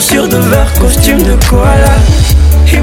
chaussures de verre, costume de koala. Et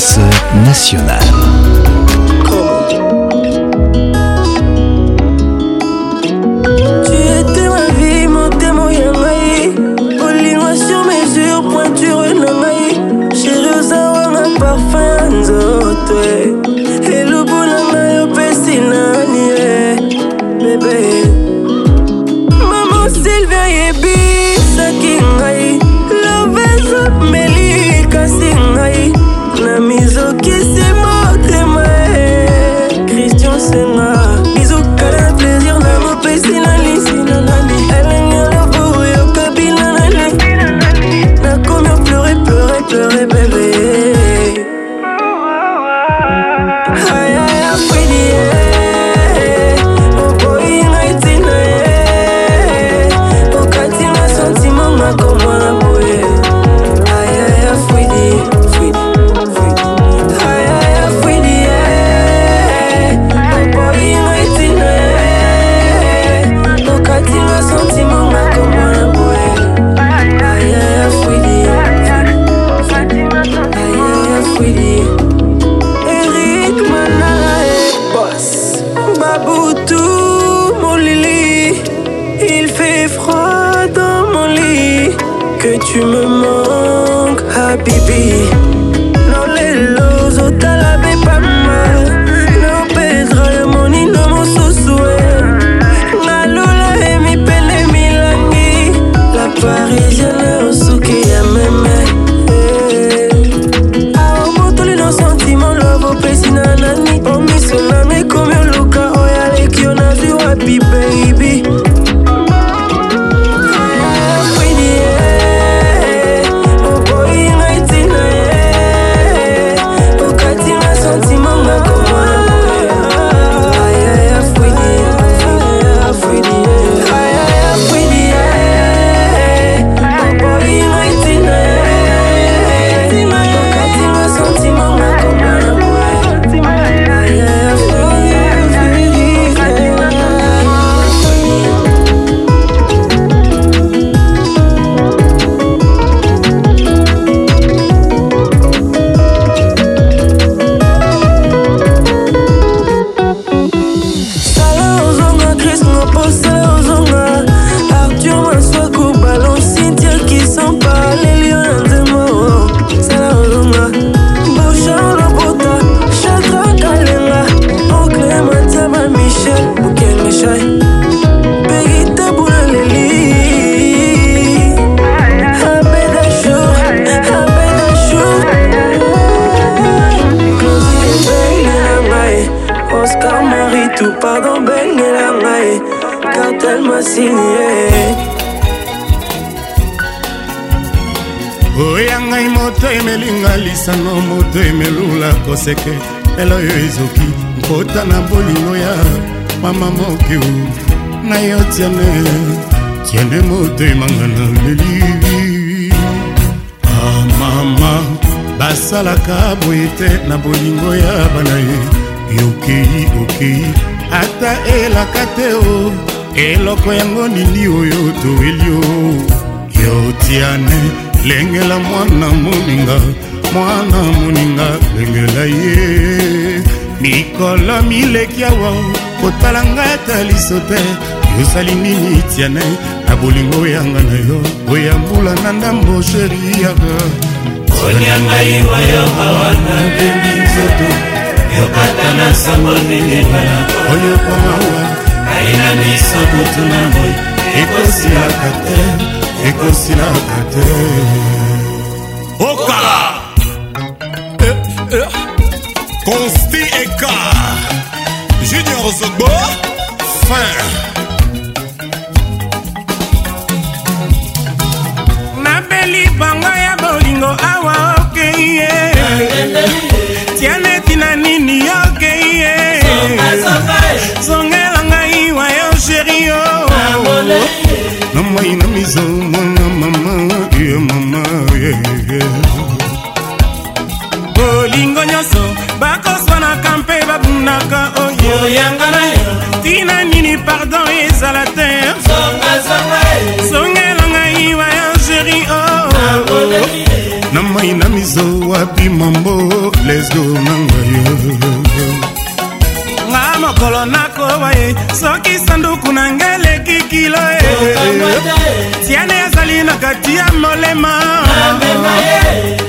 police nationale. ezalaka te o eloko yango nini oyo toweli o yotiane lengela mwana moninga mwana moninga lengela ye mikolo mileki awa kotala ngai ata liso te yosali nini tiane na bolingo oyanga na yo oyambula na ndambo sheri yaka olia ngai wayo awa nabembi nzoto yokata na sango ndenge bala oyo komawa aina miso kutu na moi ekosilaka te ekosilaka te okala consti eh, eh. eka junior zogbo fin bango ya bolingo awa okeye okay, yeah. mama inamiza mwana mama ye mama ye bolingo nyonso bakoswanaka mpe babundaka oyoyanga oh, na yo ntina nini pardon ezala te songela ngai wa algérie na mai na mizo wapi mambo lesgo na ngai mokolo nakoba ye soki sanduku na ngai eleki kilo e tiane azali na kati ya molema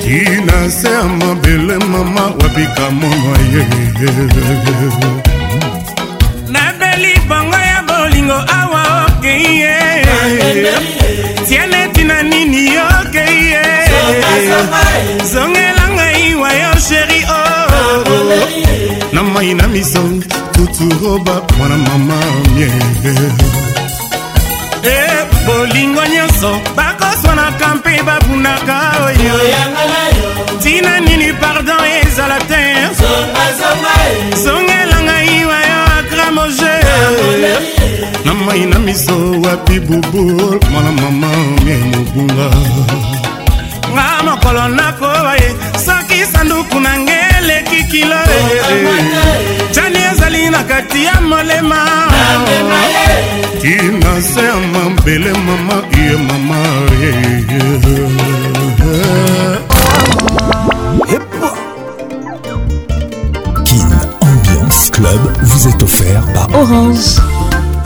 tina se ya mabele mama wabika mono ye mai na miso tuturoba mwana mama mie e bolingo nyonso bakoswanaka mpe babunaka oyo ntina nini pardon ezala te eh. zongela ngai wayo akramoje na mai na miso wapi bubul mwana mama mie mobunga nga mokolo nakoba ye soki sanduku na nge aleki kilo jani ezali na kati ya molema tina se ya mabele mama ye mama kin ambiance club vous est offert par orange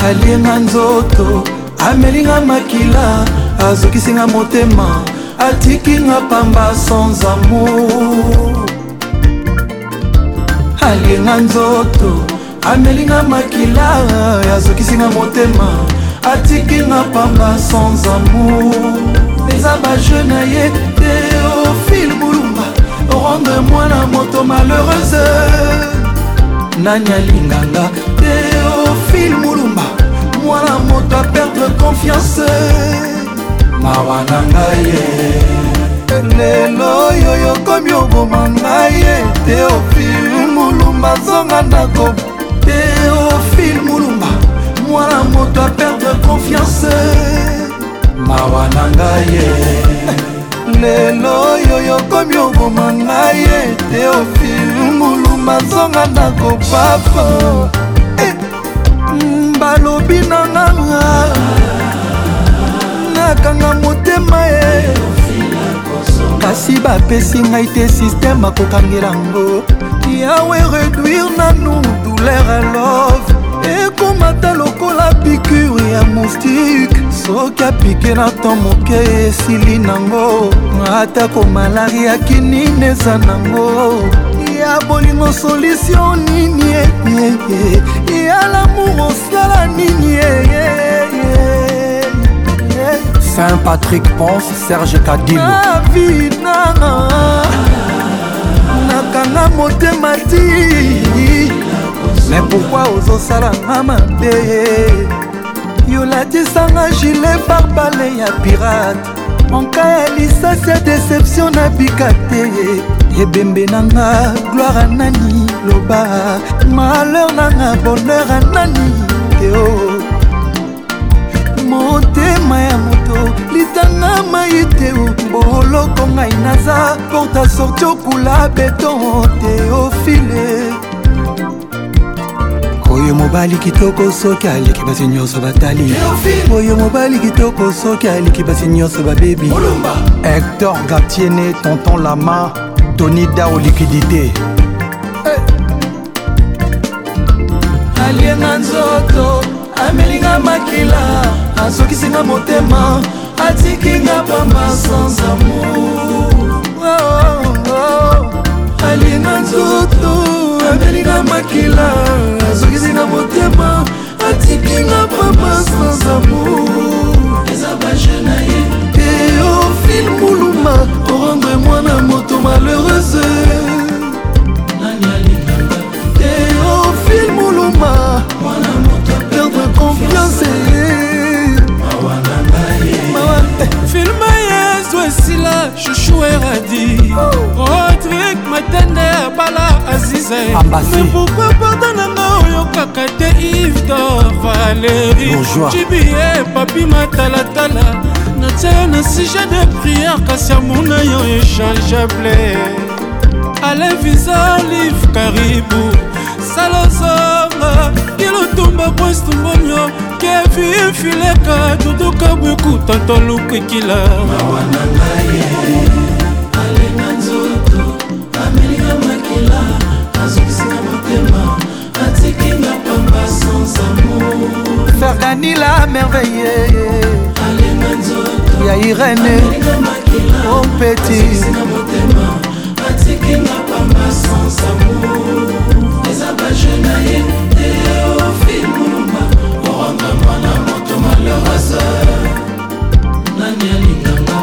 alienga nzoto amelinga makila azokisinga motema atikinga pamba sans amour alinga nzoto amelinga makila azokisinga motema atikinga pamba sans amour eza baje na ye teofile bulumba rendre mwana moto malheureuse nani alinganga teofile mulumba mwana moto aperdre confiance mawa na ngai ye lelo oyo yokomi oboma ngai ye teofile mulumba nzonga ndako teofile mulumba mwana moto aperdre confiance mawa na ngai ye lelo oyo yokomi oboma ngai ye teofile mulumba nzonga ndako papa eh, balobi na nganga nakanga motema ye kasi bapesi ngai te sisteme akokangela ngo yawe réduire nanu douleur a love ekomata lokola pikure ya moustike soki apike na to moke esili nango atako malaria kinini eza nango ya bolingo solutio nini ya lamour osala nini saint patrick ponce serge kadimavina okanganga motema ti me pourkui ozosalanga mabe yolatisanga gile barbale ya pirate monka ya lisasi ya deception nabika te ebembe nanga gloire anani loba malheur nanga bonheur anani teo motema ya litanga mai te boloko ngai naza porta sorti okula beton teofile oyo mobali kitoko soki aliki basi nyonso batali oyo mobali kitoko soki aliki basi nyonso babebi hector gatiene tonton lama tony dao likidité alienga nzoto amelinga makila asokisinga motema atikinga pamba sans amour oh, oh. oh. alina nzutu amelinga makila azokisinga motema atikinga pamba sans amour eza bajena ye eofil muluma orendre mwana moto malheureuse eofil muluma perdre confiance kabila shushu eradi rodrik matende ya bala azize pourkui porta nanga oyokaka te ivdor valeri jibie papi matalatala natia yo na sujet de priere kasi amona yo échangeable alevisa olive karibu salozonga kilotumba pwestumbolio kevi fileka duduka bweku tanta lukekila mawa na ngai alenga nzoto amelinga makila azokisika motema atikinga pamba sans amour ferganila merveille alenga nzoto ya irene ompeti atikinga pamba sans amour eza bajeunaye teofimo mwana moto malorasa nani alinganga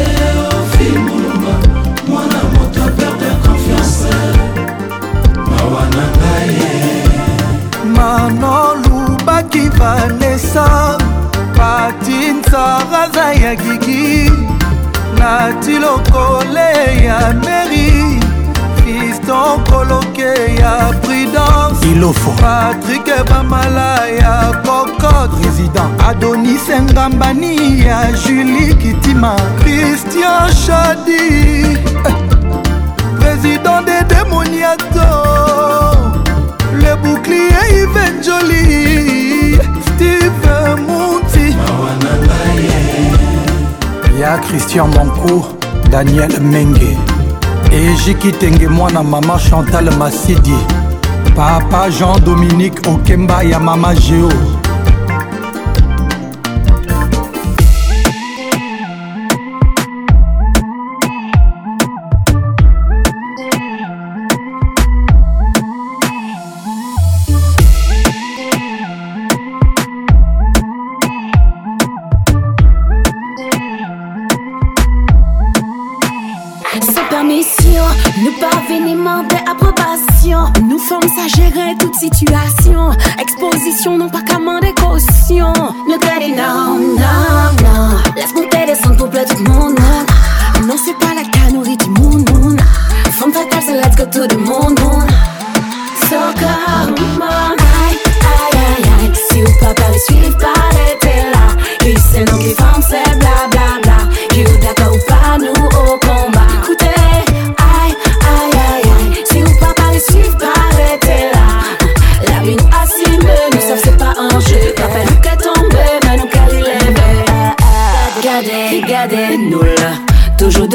eofil molumba mwana moto aperde confiance mawa na ngai e. manolubaki vanesa patinsaraza ya gigi nati lokole ya meri fiston koloke ya prudence ilofo patrik bamala ya kok encore président adonis ngambani ya julie kitima christian shadi président des démoniato le bouclier yve joli steve monti ya christian moncour daniel menge ejiki tenge mwana mama chantal masidi papa jean dominique okemba ya mama géo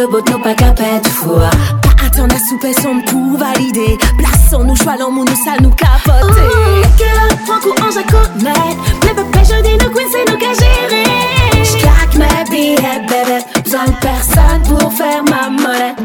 de boto pa capette fois Pas attendre à souper sans pour valider Place sans nous choix l'homme nous ça nous capote Quelle oh, franco en jacomet Mais pas pas dis nos queen c'est nous qu'à gérer J'claque mes billets bébé Besoin de personne pour faire ma monnaie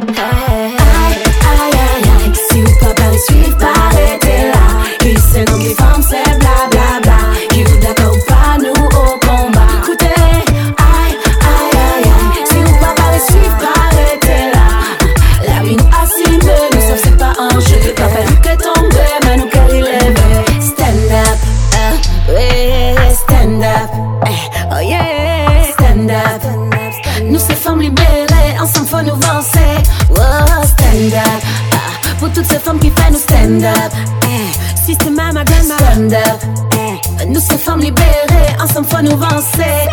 libérer, ensemble faut nous vencer.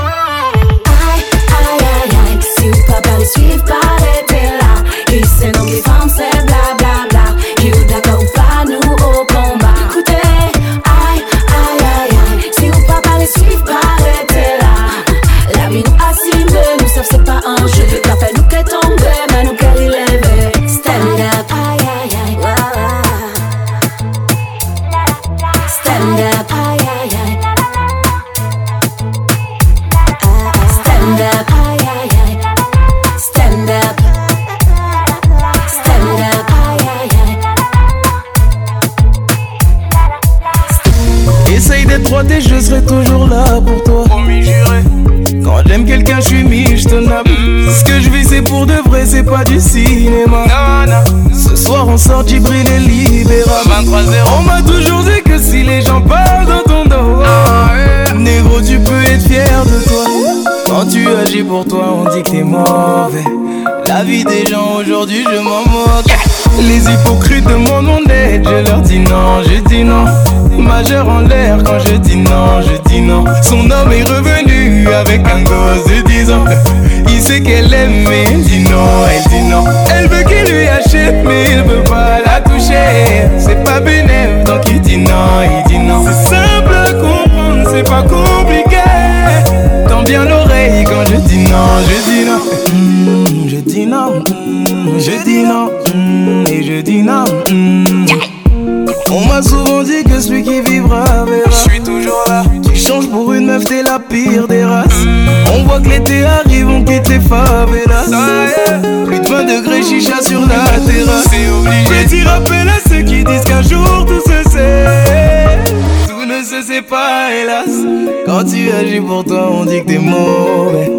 pour toi on dit que t'es mauvais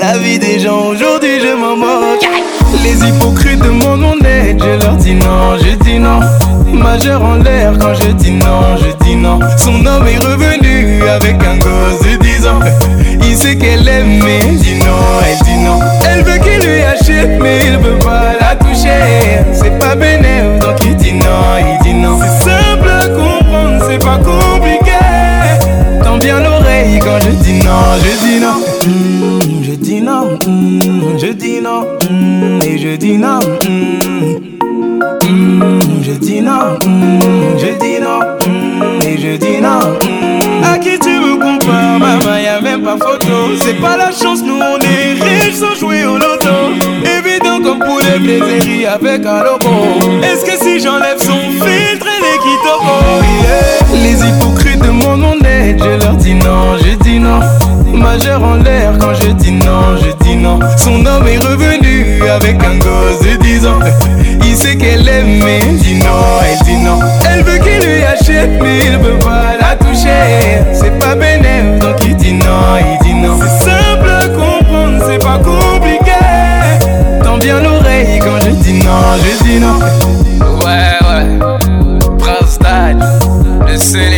La vie des gens aujourd'hui je m'en moque Les hypocrites demandent mon aide Je leur dis non, je dis non Majeur en l'air quand je dis non, je dis non Son homme est revenu avec un gosse de 10 ans Il sait qu'elle aime mais elle dit non, elle dit non Elle veut qu'il lui achète mais dis non, mm, je dis non, mm, je dis non, mm, et je dis non, je dis non, je dis non, et je dis non. À qui tu me compares, maman, y même pas photo. C'est pas la chance, nous on est riches sans jouer au loto. Évident comme pour les plaisirs avec un logo. Est-ce que si j'enlève son filtre, elle est qui Les hypocrites de mon monde, je leur dis non, je dis non. Majeur en l'air quand je dis non, je dis non. Son homme est revenu avec un gosse de 10 ans. Il sait qu'elle aime, mais dit non, elle dit non. Elle veut qu'il lui achète, mais il veut pas la toucher. C'est pas bénéfique donc il dit non, il dit non. C'est simple comprendre, c'est pas compliqué. Tant bien l'oreille quand je dis non, je dis non. Ouais, ouais. Prince Dad, le seul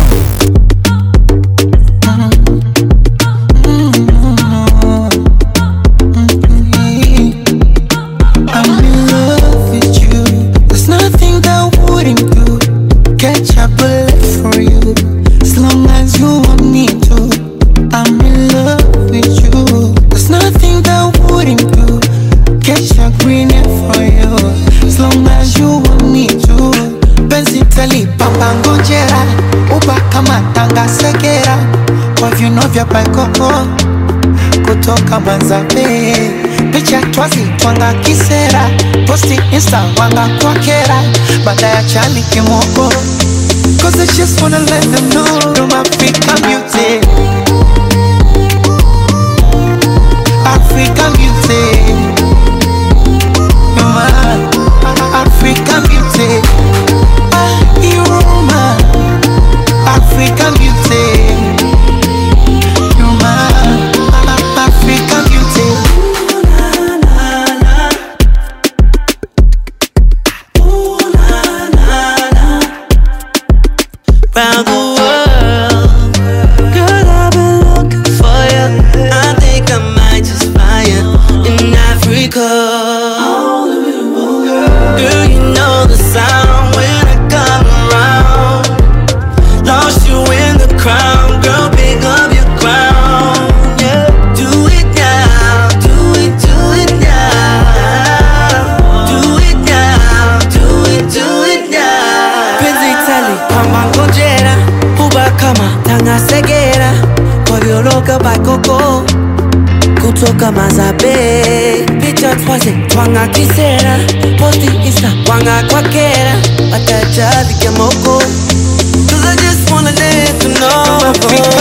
vya paikoko kutoka manzabe picha twazi twanga kisera posti insta wanga kwakera baada ya chani kimoko Cause I just wanna let them know I'm Africa music Africa music You're Africa music You're Africa music kama za bei picha twaze twang'akisera posti isa wang'akwakera batajabikemoko Cause I just wanna let you know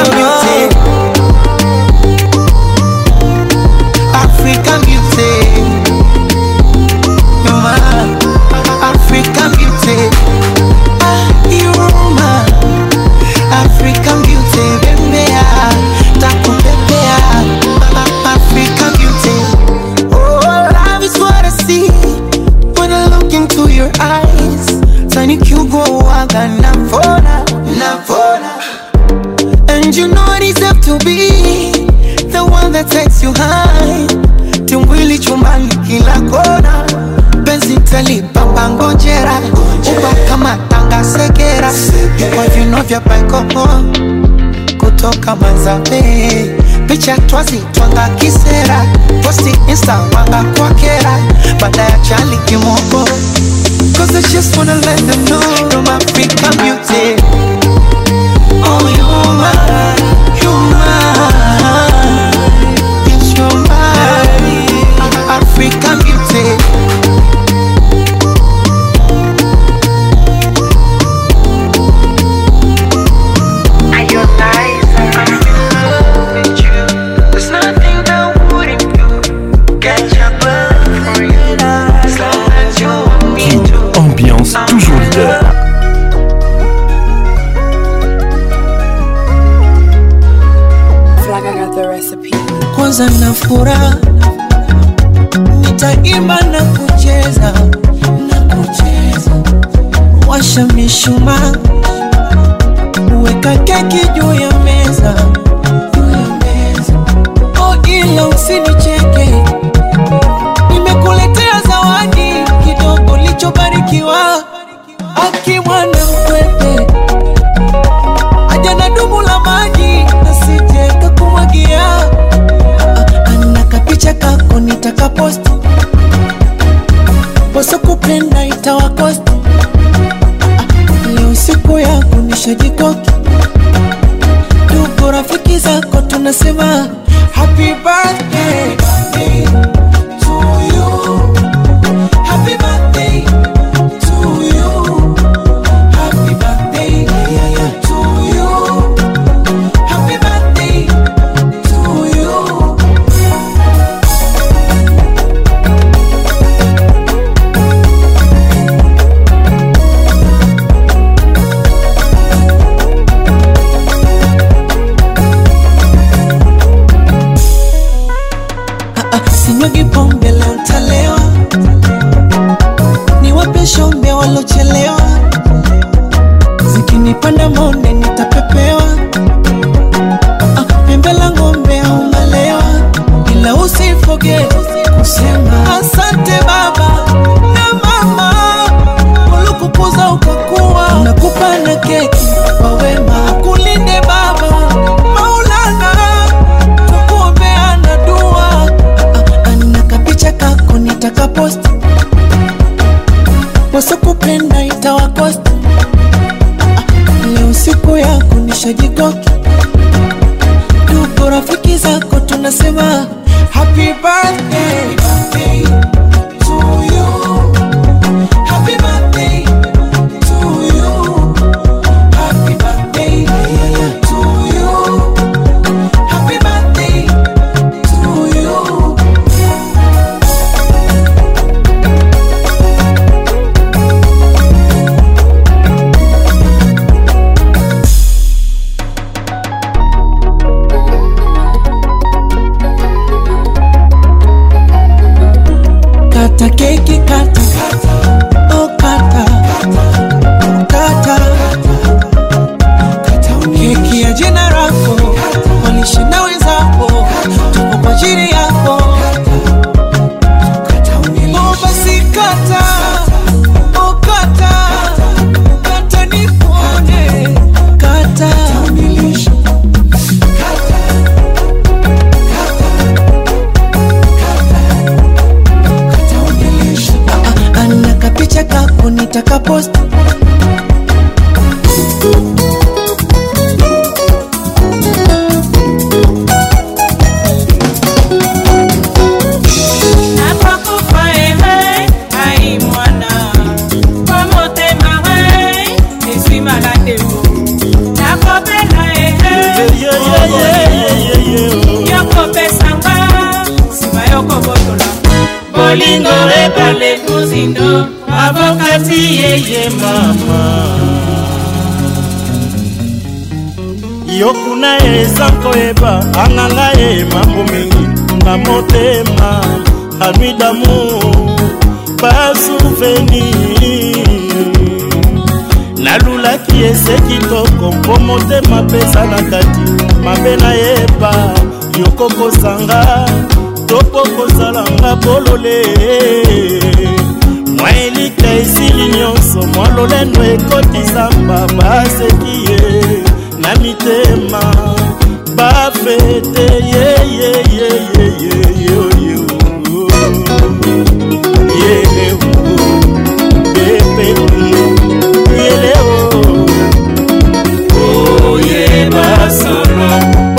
vya lipamba ngojera ubaka matanga segera kwa vino vya baikoho kutoka manzabe picha twazitwanga kisera posti insta wanga kwa kera baada ya chali kimoko Cause I just wanna let them know I'm Africa muted Oh you are, you are It's your body Africa muted furaha, nitaimba na kucheza na kucheza, washa mishumaa, weka keki okokozanga to mpo kozalanga bolole mwa elika esili nyonso mwa lolendo ekotisamba baseki ye na mitema bafete yeyeyeyeyeyeyeye oyeba solo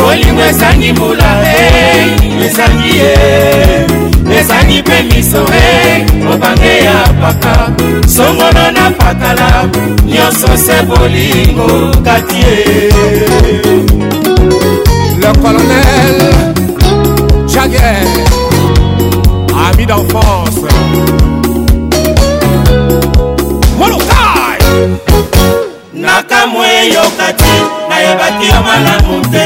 olingo ezangi mbula motani mpe misore mobange ya paka songono na pakala nyonso se bolingo katie le colonel jaguer ami d'enfance molokai nakamwe yoka te nayebaki yo malamu te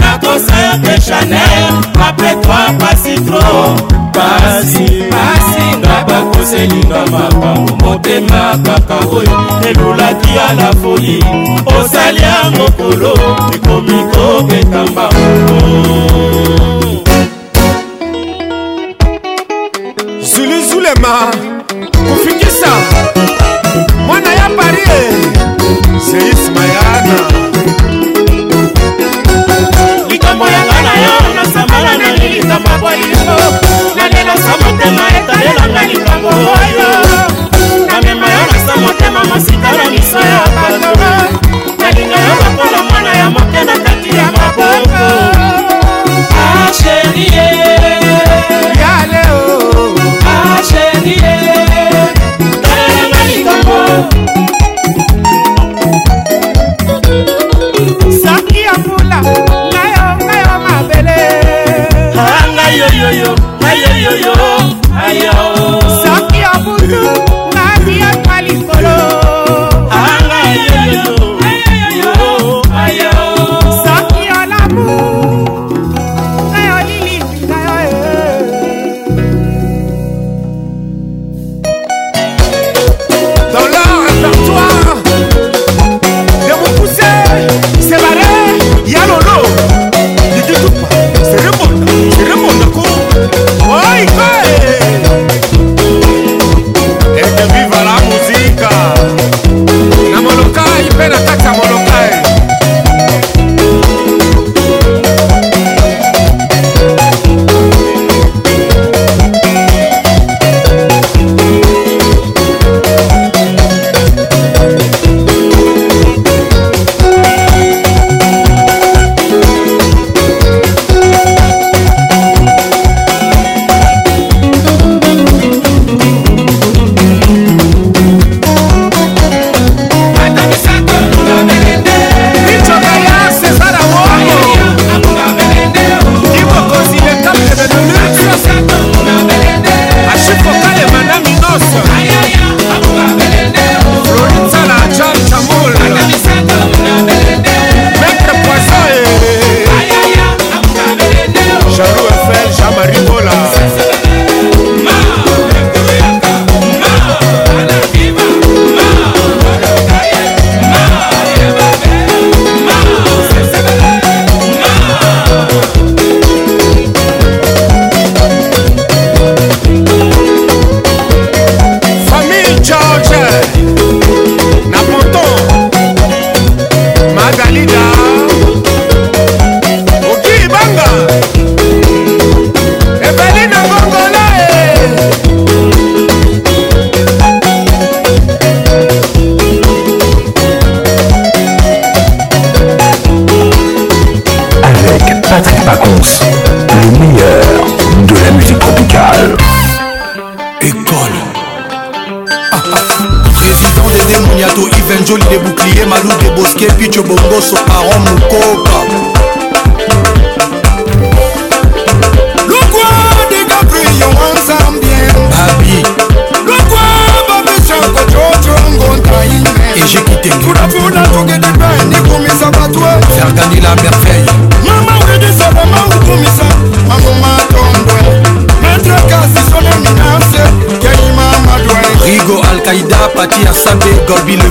nakosa yo te chanel apre toi pasi tro pasi pasi nga bakoselinga makambo motema kaka oyo elulaki ala foyi osali ya mokolo ekomi kobeta mbango zuluzulema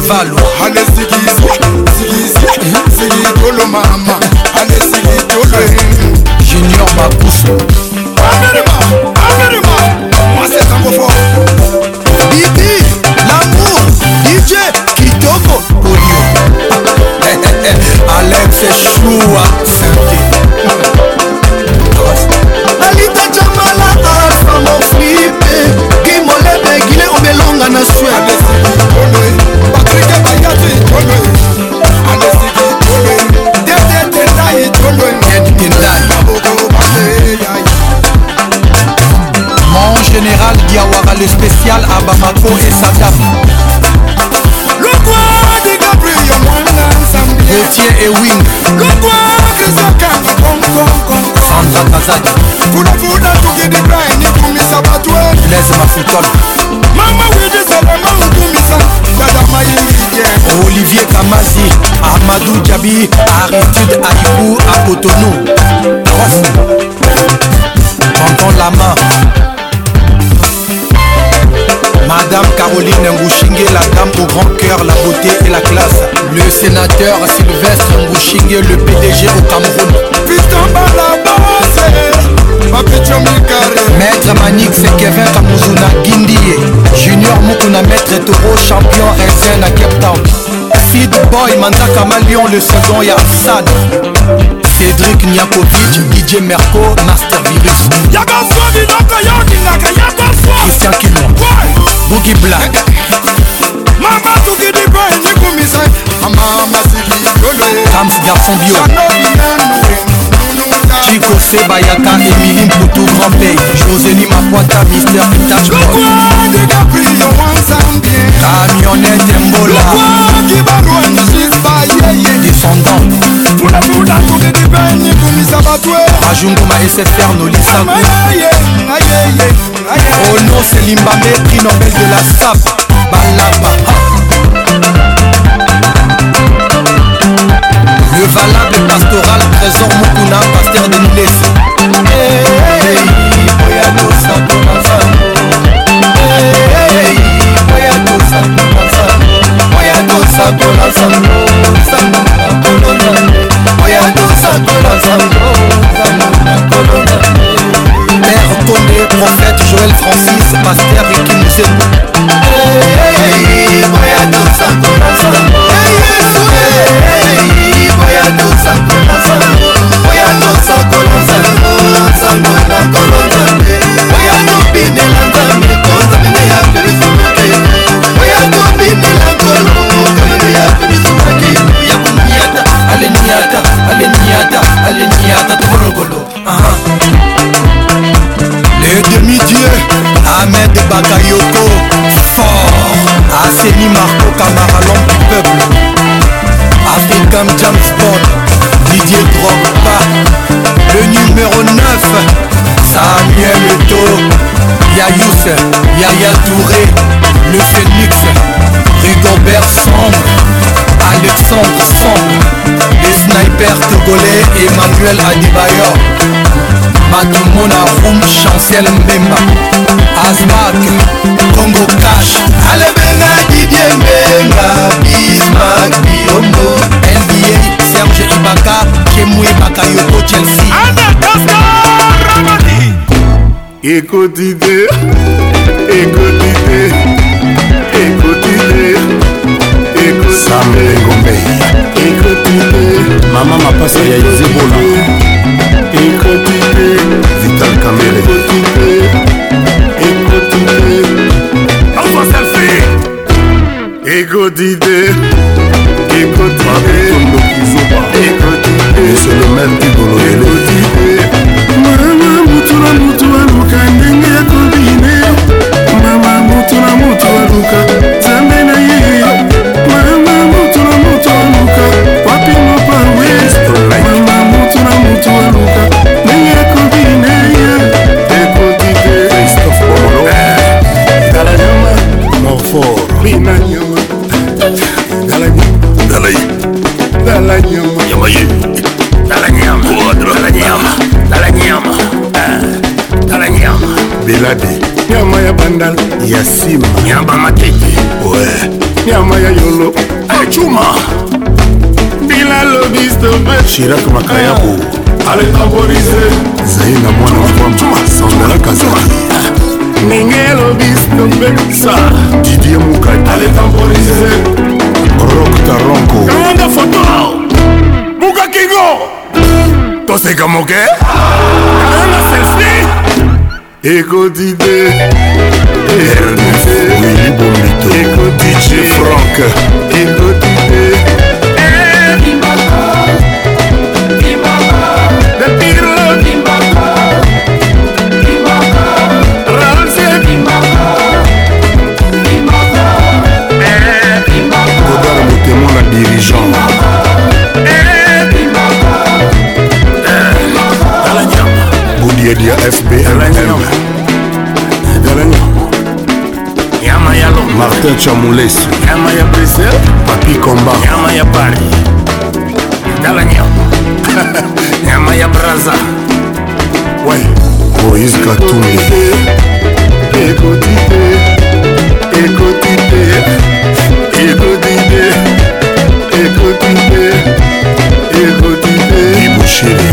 valoir. Allez-y, be manzaka malion le second ya sad cédrik niakovic dj merco master virus yakaswa biloko yokingaka yakaswa christian kilmo bugi black mama tukidi po enyikumisa mama masili yolo tams garçon bio Chico Sebayaka, Emily Mputu, Grand Pay Josélie Mapoita, Mister Pitach Le roi des caprions ensemble Camionnette Mbola Le roi qui barua na chispa yeye Descendant Tuna tuna tuna dipenye kumisa batwe Majungo ma SFR Nolisa Ayeye, ayeye, ayeye Ono Selimba, prix Nobel de la SAP Balaba, ha Le valable pastoral, trésor Mokuna, pasteur de Nilesi hey, hey, boya dosa kuna nzambo hey, boya dosa kuna nzambo boya dosa kuna nzambo nzambo na kolo nzambe boya dosa kuna nzambo nzambo na kolo nzambe Père Kone, prophète Joël Francis, pasteur Ricky Musembo le uh-huh. Les demi-dieux, Ahmed Bagayoto, fort. Asseni Marco Camara, l'homme du peuple. Africa, James Didier Drogba. Le numéro 9, Samuel Eto'o. Yayous, Yaya Touré, le Phénix, Rigobert Sombre. Alexandre Sambre Les snipers togolais Emmanuel Adibayor Batumona Room Chancel Mbemba Asmak Congo Cash Alebenga Didier Mbenga Bismarck Biombo NBA Serge Ibaka Kemu Ibaka Yoko Chelsea Anakaska Ramadi Écoute idée Écoute ngombe mama mapasa ya izebola vital kamere egodide egodide c'est le même qui donne melade nyama ya bandal ya nsima ya bamatete we nyama ya yolo acuma bilalobistobechirak makayabo ah. alekaborise zai na mwana wabwama sandalaka zai ningelobistobesa didie mukati alekaborise rok taronko kanga foto bukakingo toseka moke kanga ah. ekotite ekotite frank ekotite dirigeant media fbmm martin chamulesi papi komba nyama ya braza we moïse katumbi ibushiri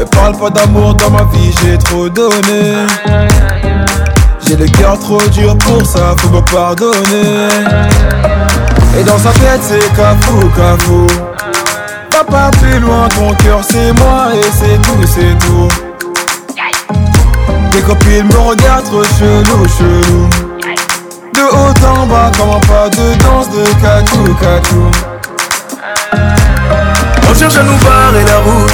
Mais parle pas d'amour dans ma vie, j'ai trop donné. J'ai le cœur trop dur pour ça, faut me pardonner. Et dans sa tête, c'est cafou, cafou. Papa pas plus loin, mon cœur c'est moi et c'est tout, c'est tout. Tes copines me regardent trop chelou, chelou. De haut en bas, comment pas de danse de cacou, cacou On cherche à nous barrer la route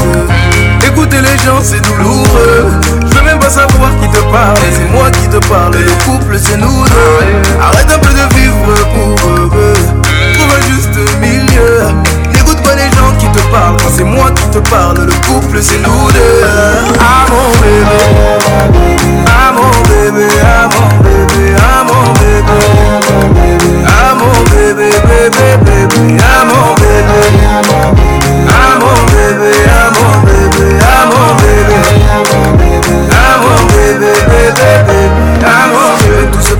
Écouter les gens c'est douloureux Je veux même pas savoir qui te parle C'est moi qui te parle Le couple c'est nous deux Arrête un peu de vivre pour eux Trouve un juste milieu N'écoute pas les gens qui te parlent Quand c'est moi qui te parle Le couple c'est nous deux Ah mon bébé Ah mon bébé à ah, mon bébé à ah, mon bébé à ah, bébé bébé mon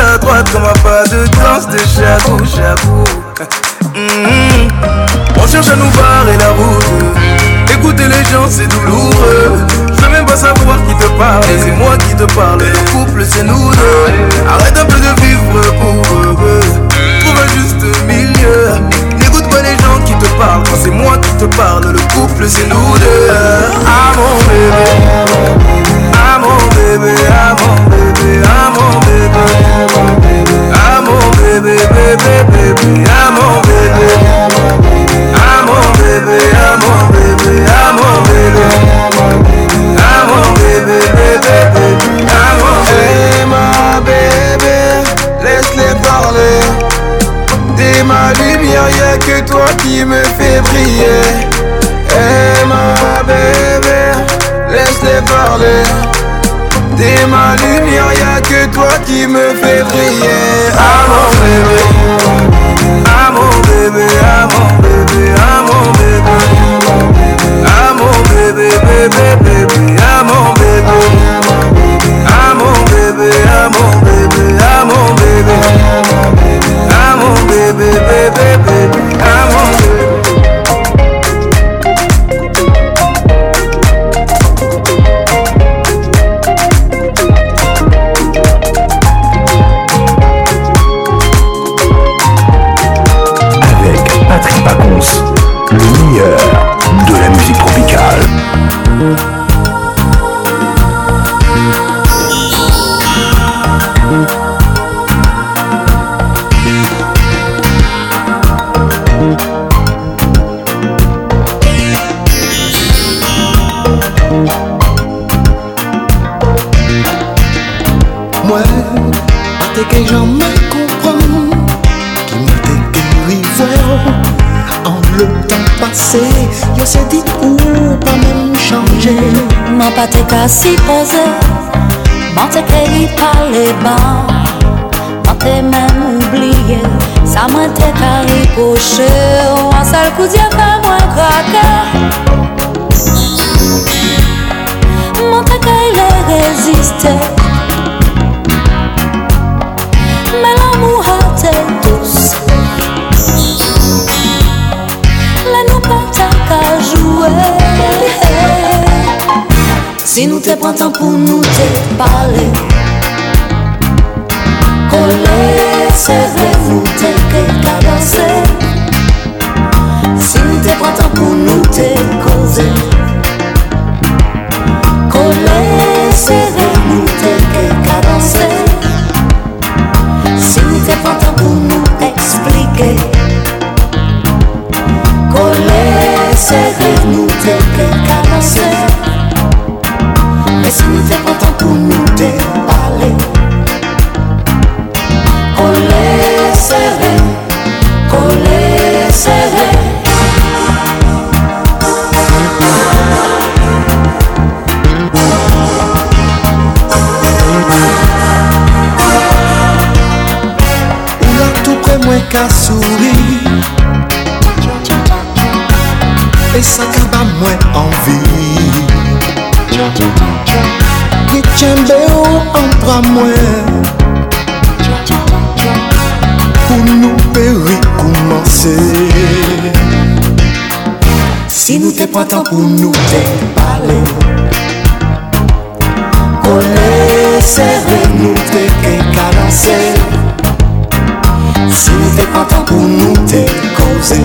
à droite comme un pas de danse de chatou, Jabou. On cherche à nous barrer la route. Écouter les gens, c'est douloureux. Je veux même pas savoir qui te parle. C'est moi qui te parle. Le couple, c'est nous deux. Arrête un peu de vivre pour heureux. Trouve un juste milieu. N'écoute pas les gens qui te parlent. Quand c'est moi qui te parle, le couple, c'est nous deux. Ah mon bébé bébé, à mon bébé, à mon bébé, à mon bébé, bébé, bébé, à mon bébé, à mon bébé, à mon bébé, mon bébé, mon bébé, bébé, bébé, bébé, ma bébé, laisse-les parler. Dès ma lumière, y'a que toi qui me fais briller. Eh ma bébé, laisse-les parler. T'es ma lumière, y'a que toi qui me fais briller À mon bébé, à mon bébé, à mon bébé, à mon bébé à mon bébé, bébé, bébé, à mon bébé à mon bébé, à mon bébé, à mon bébé à mon bébé, bébé, bébé J'en jamais comprends qui m'a égaré, voyons. En le temps passé, ils ont dit où t'as même changé. Mon paté casse s'y pauses, mon thé crée pas les bains, mon thé même oublié. Ça m'a été taré poché, un seul coup d'œil fait moins craquer. Mon thé qu'il ait S'in nou te prentan pou nou te pale Kole sè ve muta ke k danse S'in nou te prentan pou nou te koze Kole sè ve pou nou te ke k danse S'in nou te prentan po nou explike Kole sè ve §º pou nou te ke k danse Es mi fè pantan pou nou te pale Kole sè vè Kole sè vè Ou la tou pre mwen ka souli E sa ki ba mwen anvi Ki tjen beyo an pramwe Kou nou pe wikoumanse Si nou te pratan pou nou te pale Kone se ven nou te ekalase Si nou te pratan pou nou te kose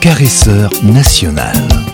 caresseur national.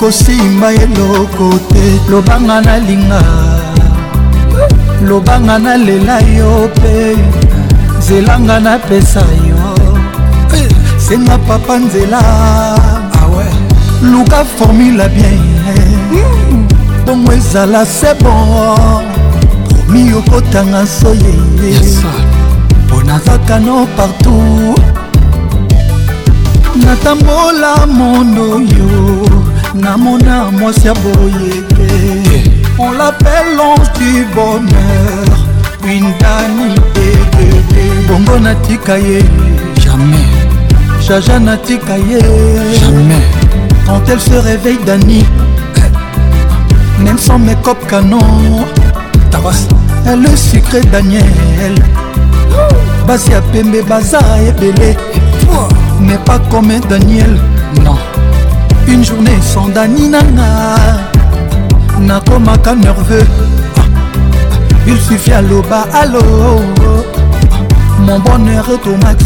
ekosimba eloko te lobanga nalinga lobanga nalela yo mpe nzelanga napesa yo eh, senga papa nzela ah luka formula bien hmm. bongo ezala se bon promi okotanga soye mpo nazaka no partout natambola mondo yo namona mwasi ya boye te eh. on l'appelle l'ange du bonheur windani egede bongo natika ye jamais jaja natika ye jamais quand elle se réveille dani eh. même sans mes copes canon tabas elle est sucré daniel basi ya pembe baza ebele eh. mais pas comme daniel non une journée sans dani nanga nakomaka nerveux il suffit aloba alo mon bonheur est au max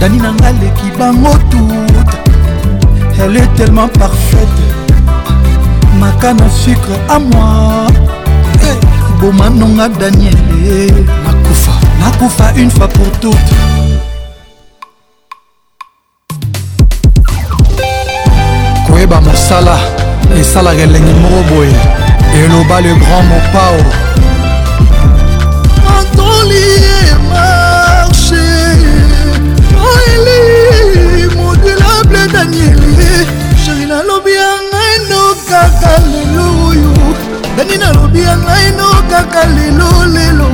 dani nanga leki bango toute elle est tellement parfaite makana sucre à moi bomanonga daniele nakufa nakufa une fois pour toutes mosala esalaka elengi moko boye eloba le grand mopao atolie marche oeli modulable daniele sheri nalobi ya ngai no kaka lelo oyo dani nalobi ya ngai no kaka lelo lelo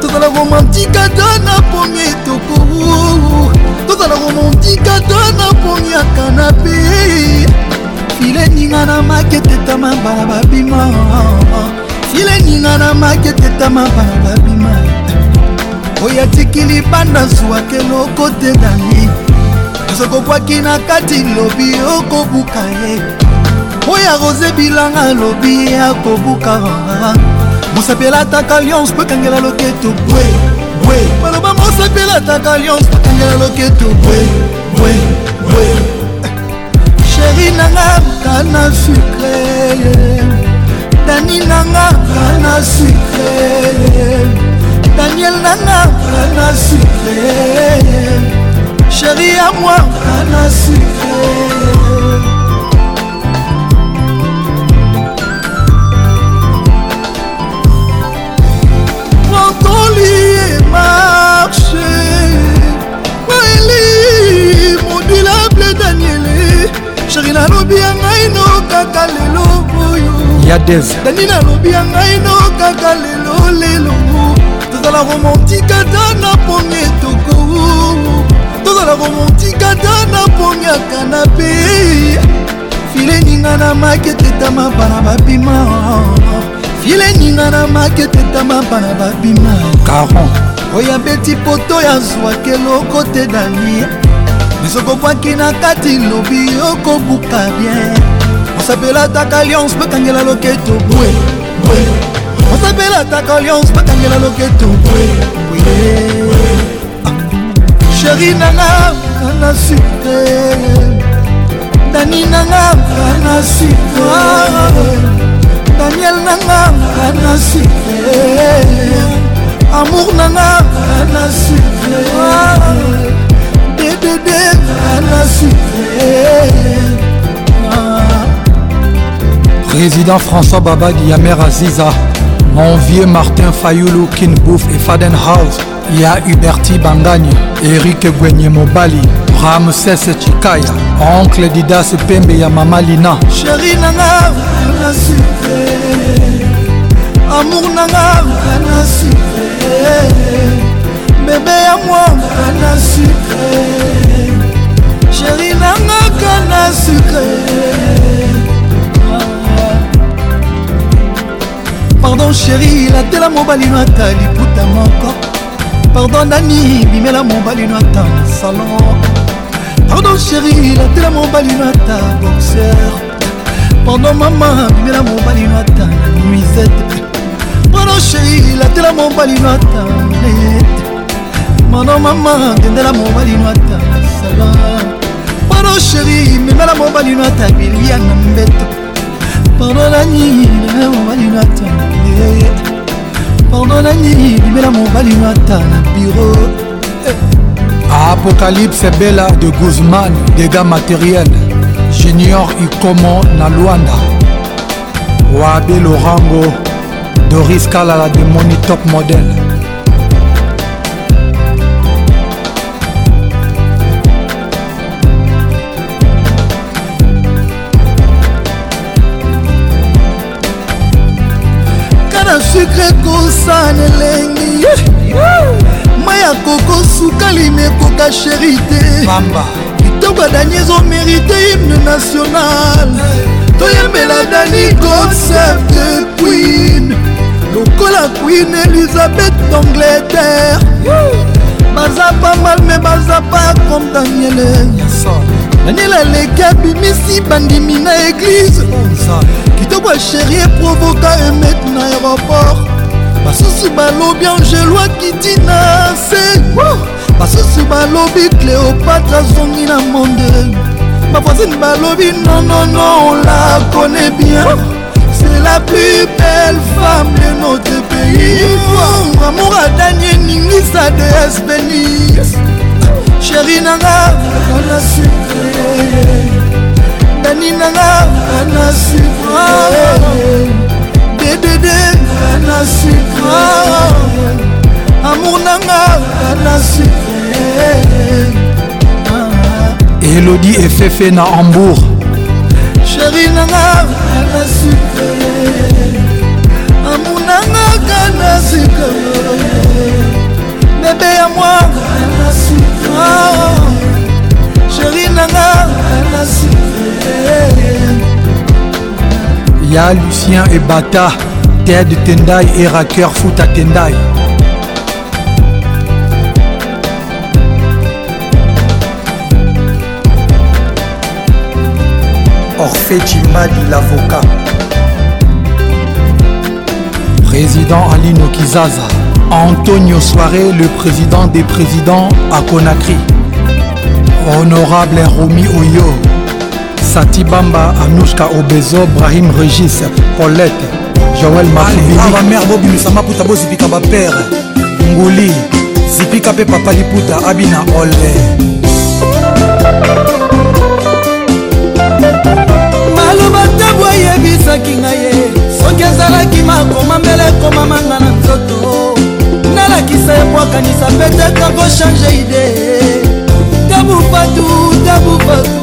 tozala romantika to na pomi etoko tozala romantika to na pomi ya kanape fileninga na maketetama bana babima fileninga na maketetama bana babima oyo atikili banda zwwaka eloko te dani sokokwaki na kati lobi okobuka ye oyo arose bilanga lobi akobuka mosapela ataka lyonce po ekangela loketo bwe bwe baloba mosapela ataka lyonce po ekangela loketo bwe bwe bwe sheri nanga kana sucre dani nanga kana sucre daniel nanga kana sucre sheri ya moi kana sucre Toli ma nalobi ya ngai no kaka lelo oyo ya des dani nalobi ya ngai no kaka lelo lelo tozala romantika ta na pongi etoko tozala romantika ta na pongi ya kanape fileninga na maketetama bana babima fileninga na maketetama bana babima caron oyo abeti poto ya zwaka eloko te danie biso kokwaki na kati lobi okobuka bien osapelataka liance bakangela loketo bwe bwe osapelataka liance bakangela loketo bwe bwe sheri ah. nanga ana sute dani nanga ana sute daniel nanga ana sute amour nanga ana sute de la suite. Président François Babadi, Yamer Aziza, mon vieux Martin Fayoulou, Kinbouf et Fadenhouse, Ya Huberti Bangagne, Eric Gwenye Mobali, Ramses Chikaya, Oncle Didas Pembe ya Mama Lina. Chéri nana, na sucre. Amour nana, na sucre. Bébé à moi, na sucre. sheri nangaka na sukre pardon chéri latela mobali no ata liputa moko pardon nani bimela mobali no ata na salon pardon chéri latela mobali no ata boxeur pardon mama bimela mobali no ata na nuisette pardon chéri latela mobali no ata nete pardon mama dendela mobali no ata na salon pardon sheri memela mobali no atabilia na mbeto pardon nani memela mobali no ata pardon nani memela mobali no ata na biro apocalypse bela de guzman dégâts matériel junior ikomo na lwanda wabe lorango doris kalala de moni top modèle sukre kosana elengi mai ya koko sukalini ekoka sheri te kitoko ya dani ezomerite hymne national toyembela dani concept queen lokola queen elizabeth d'angleterre baza pa mal me baza pa comme daniele daniel aleki abimisi bandimi na eglize kitoko asheri eprovoka emet na aéroport basusu balobi angelo akiti na se basusu balobi cléopatre azongi na monde bavoisine balobi nonono on la connaît bien c'est la plus belle femme de notre pays amour adanie ningisa de esvenis sheri nanga ana sucre dani nanga ana sucre ddd ana sucre ah. amour nanga ana sucre elodie efefe na hambourg sheri nanga ana sucre amour nanga kana sucre bebe ya mwanga sheri oh, nanga ya lucien ebata ted tendai et raqueur futa tendai Orphée Chimbadi, l'avocat. Président Alino Kizaza. Antonio Soiré, le président des présidents à Conakry. Honorable Rumi Oyo, Sati Bamba, Anouchka Obezo, Brahim Regis, Paulette, Joël Mabamère ah, bobimisa maputa bozipika bapere nguli zipika mpe papa liputa abi na ole maloba tabw ayebisaki ngai ye soki ezalaki makoma mbele ekomamanga na nzoto bakisa ye po akanisa petetre akochange ide tabufatu tabufatu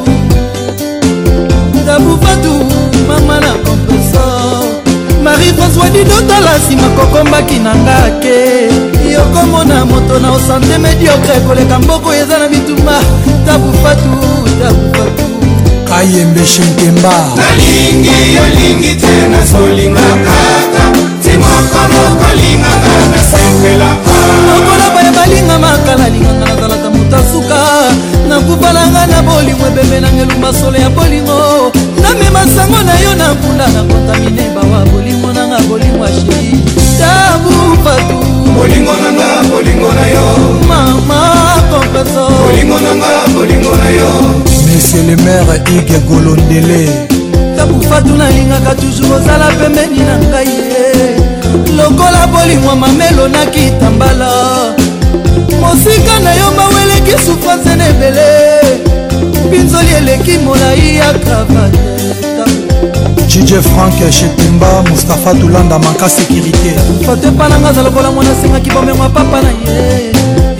tabufatu mama na kompresor marie françois didotala nsima kokombaki na nga ke yokomona moto na osante mediokre koleka mboko eza na bituma tabufatu tabufatu kayembe shenkemba nalingi yolingi te nasolingaka moko mokolinganga nasepela lokola baya balinga makala linganga nazalaka moto asuka nakubalanga na bolingo ebebenanga elumba solo ya bolingo namema sango na yo na mpunda na kontamine bawa bolingo nanga bolingo asheri tabu fatu bolingo nanga bolingo na yo mama kompeso bolingo nanga bolingo na yo monsieur le maire ige golondele tabu fatu nalingaka toujours ozala pembeni na ngai lokola bolingwa mamelo na kitambala mosika na yo maweleki sufrance na ebele mpinzoli eleki molai ya kravate jj frank shetemba mustapha tulanda maka sécurité foto epananga aza lokola mwana asengaki bomengo apapa na ye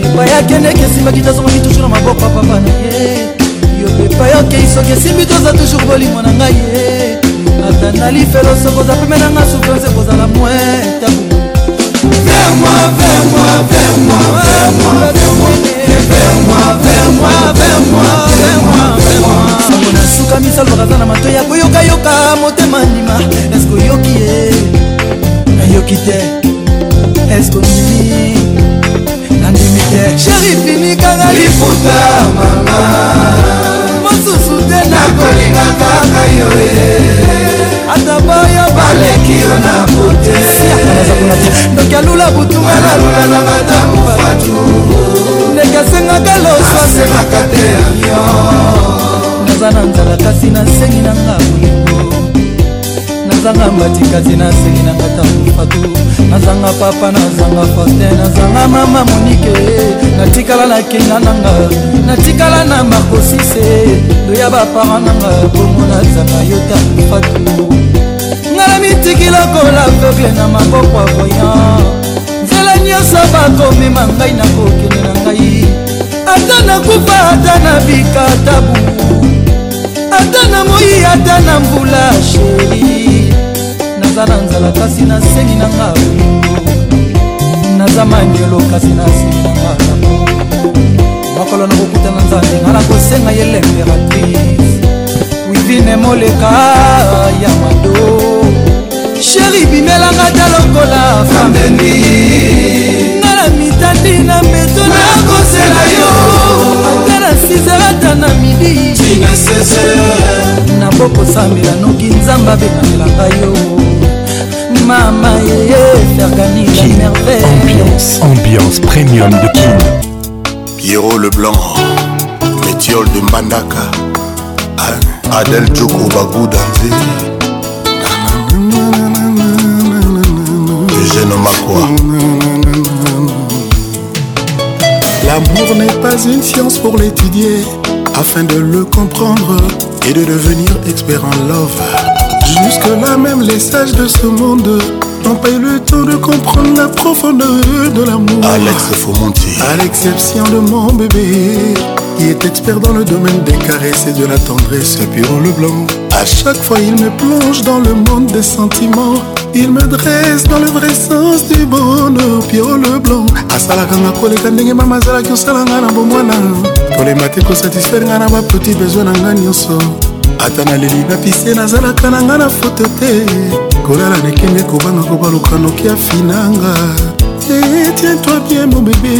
epai akendeki esimbaki tazongaki tusu na maboko apapa na ye yo pepai okei soki esimbi toza toujours bolimo na ngai ye ata na lifelo sokoza pembe nanga sufense kozala mwe tabu Vers moi, vers moi, vers moi, vers moi, vers moi, vers moi, vers moi, vers moi, vers moi, vers moi. Sango na suka misalo kaza na matoyi ya koyoka yoka motema ndima. Esko yoki ye, nayoki te. Esko ndimi, nandimi te. Chéri fini kaka liputa mama. Mosusu te nakolinga kaka yo ye. ata baya baleki yo na botedoki alula butualalula na madamu fatu ndenge asengaka loswasemaka te avio naza na nzala kasi nasengi nanga bolingo nazanga mbatikati nasengi nanga tamufatu nazanga papa nazanga forte nazanga mama monike natikala na kinga nanga natikala na markosise doya bapara nanga bongo nazanga yo tamufatu nanga na mitiki lokola aveugle na maboko ya voyan nzela nyonso bakomema ngai na kokende na ngai ata nakufa ata na bikatabu ata na moi ata na mbula sheri naza na nzala kasi nasengi na nga naza manyolo kasi nasengi na nga mokolo nakokutana nzambe nga nakosenga ye l'impératrice divine moleka ya mado sheri bimelanga ta lokola fambeni nga na mitandi na meto nakosela yo nga na sizerata na midi nabokosambela noki nzambe abengamelanga yo mama yeye fergani la merveille ambiance, ambiance premium de kin pierrot leblanc métiole de mbandaka Adel Djoko Bagouda L'amour n'est pas une science pour l'étudier afin de le comprendre et de devenir expert en love. Jusque-là, même les sages de ce monde n'ont pas eu le temps de comprendre la profondeur de l'amour. Alex monter À l'exception de mon bébé. Il est expert dans le domaine des caresses et de la tendresse, Pierrot Leblanc. À chaque fois, il me plonge dans le monde des sentiments. Il me dresse dans le vrai sens du bonheur, Pierrot Leblanc. asalaka nga koleka ndenge mama azalaki osala nga na bomwana kolema te kosatisfaire nga na bapeti bezwi na nga nyonso ata naleli na pise nazalaka na nga na foto te kolala nekenge kobanga kobaluka noki afinanga etientoi eh, bien mon bebe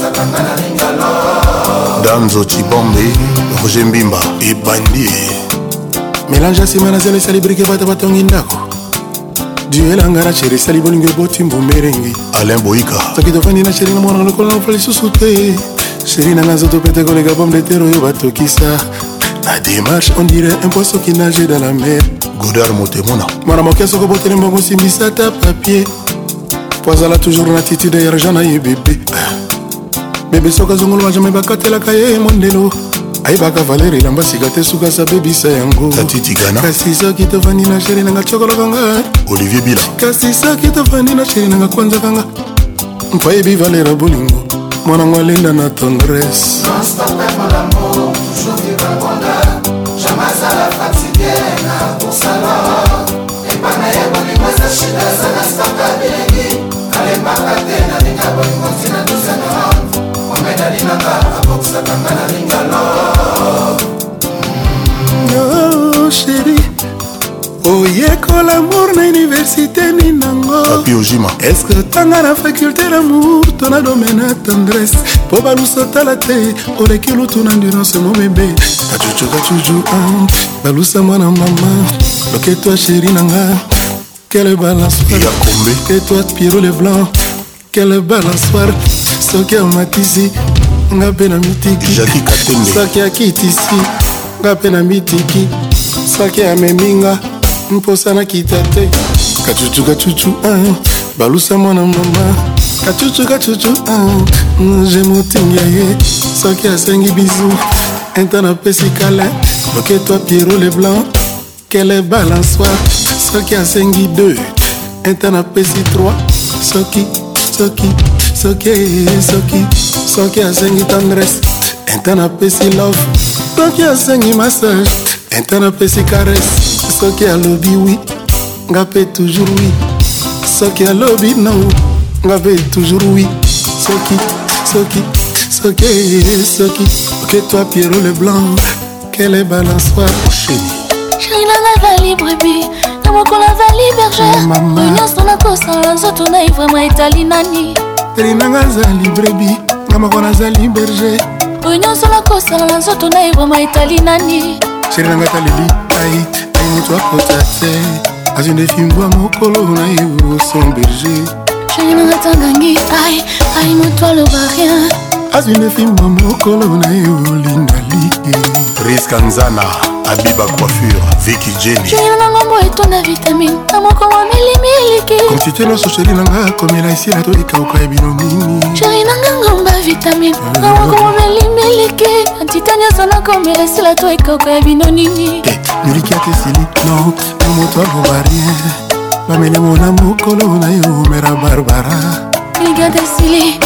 basakananga na lingalo danzo cibombe roger mbimba ebandi melange nsima nazela esali brike bato batongi ndako duelanga na sheri esali bolingo eboti mbumberengi alain boyika soki tofandi na sheri na mwananga lokola nofa lisusu te sheri nanga nzoto pete koleka bome de tere oyo batokisa la démarche on dirait un poisson qui nage dans la mer godar motemona mwana moke soko botele mbongo osimbisa ta papier po azala toujours na attitude ya argent na ye bebe bebe soki azongoloma jamai bakatelaka ye mondelo ayebaka valere elamba sika te suka asa bebisa yango kasi soki tofandi na sheri nanga cokolaka nga olivier bila kasi soki tofandi na sheri nanga kwanzaka nga mpayebi valera bolingo mwanango alenda na tendresse shida eza na saka bilengi alembaka te nalinga bolingo ntina tosana ngai nalinaka abokisaka ngai na lingalo sheri oh, oyekola amour na université ni nangoapiojima eske otanga na faculté lamour to na domaine ya tendresse mpo balusu otala te oleki lutu na ndurance mo bebe kacucu kacucu balusa mwana mama loketo ya sheri na nga kele balance yakome ketoi piro le blanc kele balansoire soki amatisi nga mpe na mitiki soki akitisi nga mpe na mitiki soki ameminga mposa nakita te kacucu kacucu balusa mwana mama kacucu kacucu je motinga ye soki asengi bizu intan apesi kale loketo piero leblanc kele balansoire soki asengi 2 intan apesi 3 soki soki soki soki soki asengi tendresse intan apesi love soki asengi massage intan apesi caresse soki alobi wi nga mpe toujours wi soki alobi no nga mpe toujours wi soki soki soki soki ok toi pierrot le blanc quelle est balançoire chéri chéri nanga va libre bi moto moko nazali berger nyonso nakosala nzoto naivrema etali nani elinanga azali brebi nga moko nazali berger oyo nyonso nakosala na nzoto naivrema etali nani sheri nanga taleli ait ai moto akota te azwi nde fimbwa mokolo na euroson berger sheri nanga tangangi ai ai moto aloba rien azwi nde fimbwa mokolo na eolindalike riska nzana abiba coiffure viki jeni keyo na ngombo etonda vitamine na moko wameli miliki konsite nyonso sheri na nga komela esila to ekauka ya bino nini sheri na nga ngomba vitamine euh, na moko wameli eh, miliki antite nyonso nakomela esila to ekauka ya bino nini miliki ate esili no na moto alomba rien bamelemo na mokolo na yo mera barbara miliki ate esili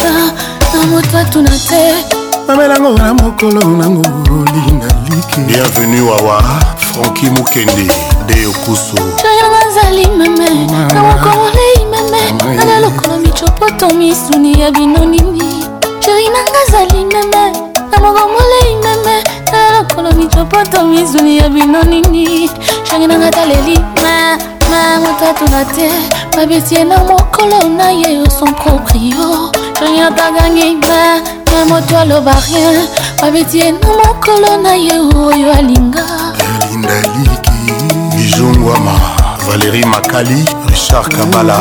na moto atuna te mamelango na mokolo nango linda liki bienvenu wawa franki mokende de okusu jayanga azali meme na mokomolei meme ala lokolo micopoto misuni ya bino nini sheri nanga azali meme na mokomolei meme ala lokolo micopoto misuni ya bino nini sheri nanga taleli me ma motatuna te babeti ye na mokolo na ye yo son proprio sonia bagangi me me moto aloba rien babetie na mokolo na ye oyo alinga elindaliki bijongwama valérie makali richard kabala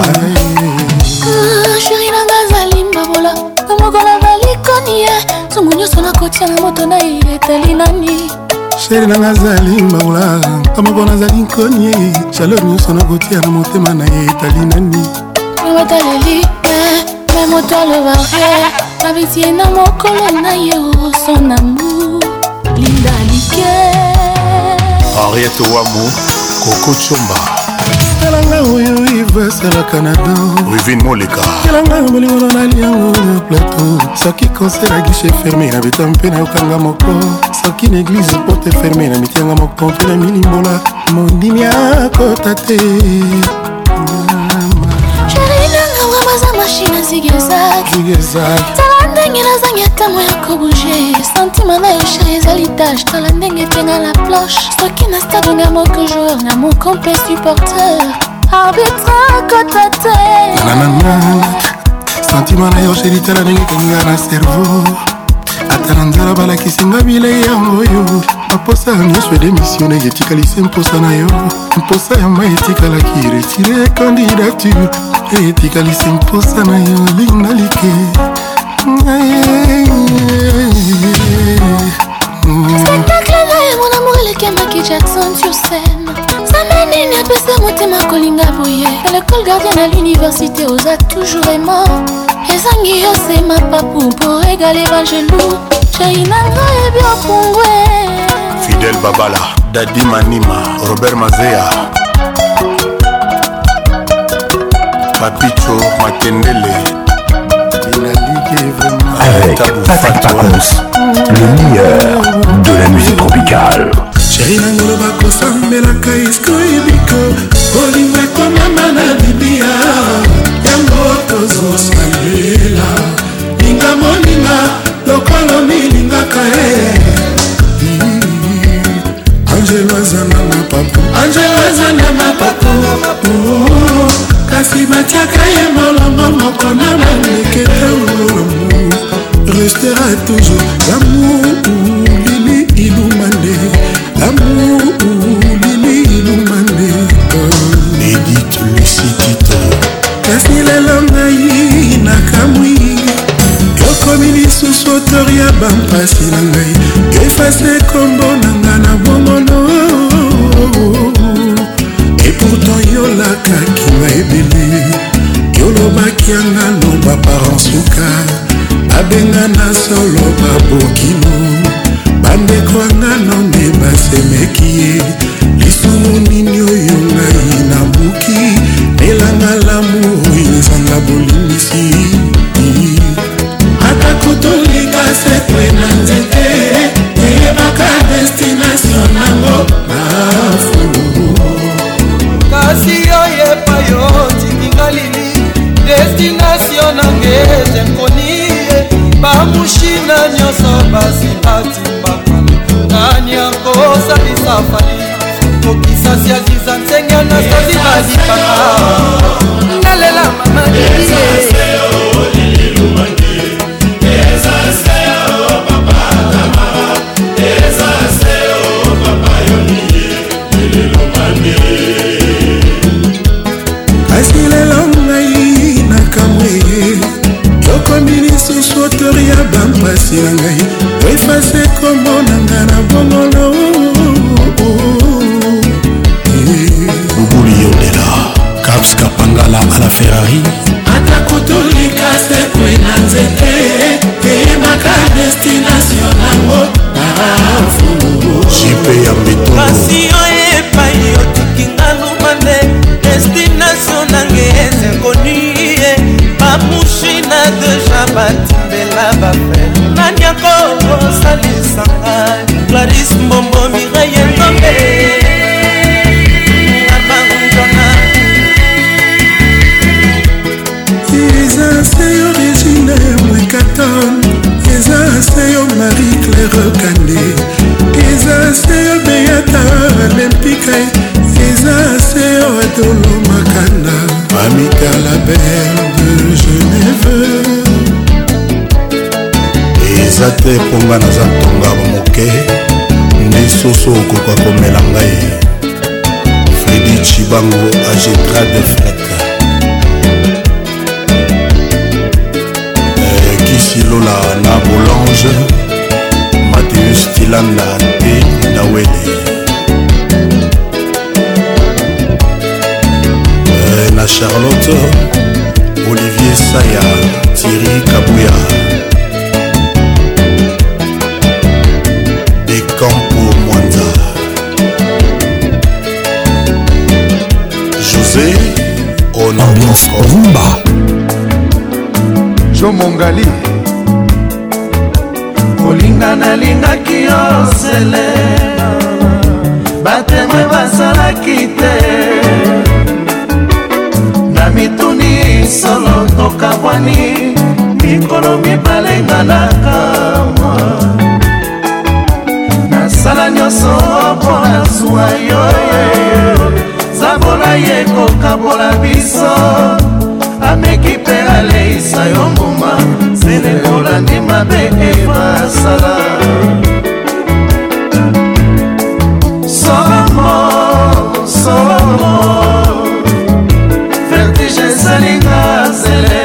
sheri ah, nanga azali mbabola namokola balikoni ye eh. ntongo nyonso nakotia na moto na ye etali nani sheri nanga azali mbabola kamoko nazali nkoni ye eh. jalor nyonso nakotia na motema na ye etali nani mataleli eh. me moto aloba te abitie na mokolo na ye son amour linda like henriete wamu koko chomba talanga oyo iveselaka na do rivin moleka telanga bolingono naliango yo plateau soki konser ya gishe ferme na beta mpe nayokanga moko soki na eglize porte ferme na mitianga moko mpe na milimbola mondimi akota te mashi na zigezag tala ndenge nazangi ntango ya kobouge sentima na yo sher ezali tage tala ndenge etenga la planche soki na stade onga moko joueur nga mo complet supporter arbitre kota te sentima na yo sheri tala ndenge etenga na cerveau ata na nzala balakisinga bilei yango oyo baposa ya nyonso edemisione etikalisi mposa na yo mposa ya mai etikalaki retire candidature eyepikalisi mposa na yo linga like spectacle na ye mon amour elekendaki jackson sur scène nzambe nini apesa motema kolinga boye lekole gardien na l'université oza toujours aimant ezangi yo sema papu mpo egale bangelou jai nanga ebi opungwe fidel babala dadi manima robert mazea mapicho makendele avec Patrick Pacons, le meilleur de la musique tropicale. Chérie nangoloba kosambelaka isko ebiko olingo ekomama na libia yango tozosalela linga moninga lokolo milingaka e angelo aza na mapapu angelo aza na mapapu oh, oh, oh. kasi batiaka ye molongo moko na bandeke olamu restera toujours lamour lili ilumande lamour lili ilumande edit lucidite kasi lelo ngai nakamwi okomi lisusu otori ya bampasi na ngai efase kombo na ngai na bongono epourtant yolakaki yanga ebele yolobaki yanga loba paransuka babenga na solo babokino bandeko yanga nonde basemeki ye lisumu nini oyo te mpo nga naza ntonga bamoke nde soso okoka komela ngai fredi chibango agetra de frek eh, kisilola na bolange mateus tilanda te nawele eh, na charlotte olivier saya thierry ngali kolinga nalingaki yo sele batemwe basalaki te na mituni solo tokabwani mikolo mibale nganaka mwa nasala nyonso mpo na zwa yo zabola ye kokabola biso nde mabe ebasala somo somo vertige esalinga zele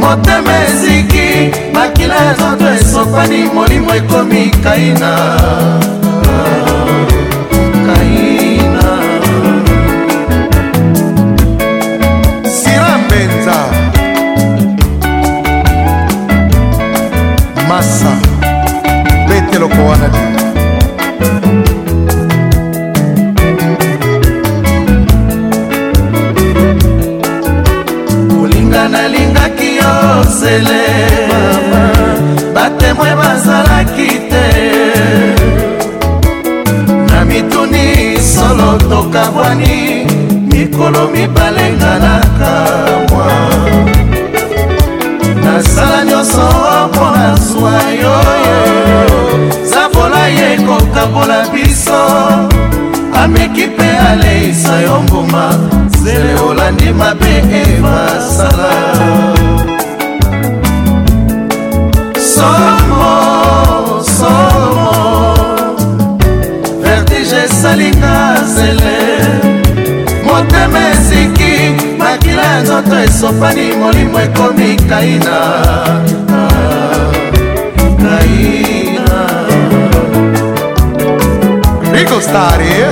motema eziki makila ya nzoto esopani molimo ekomi kaina kaina kaina rico stari eh?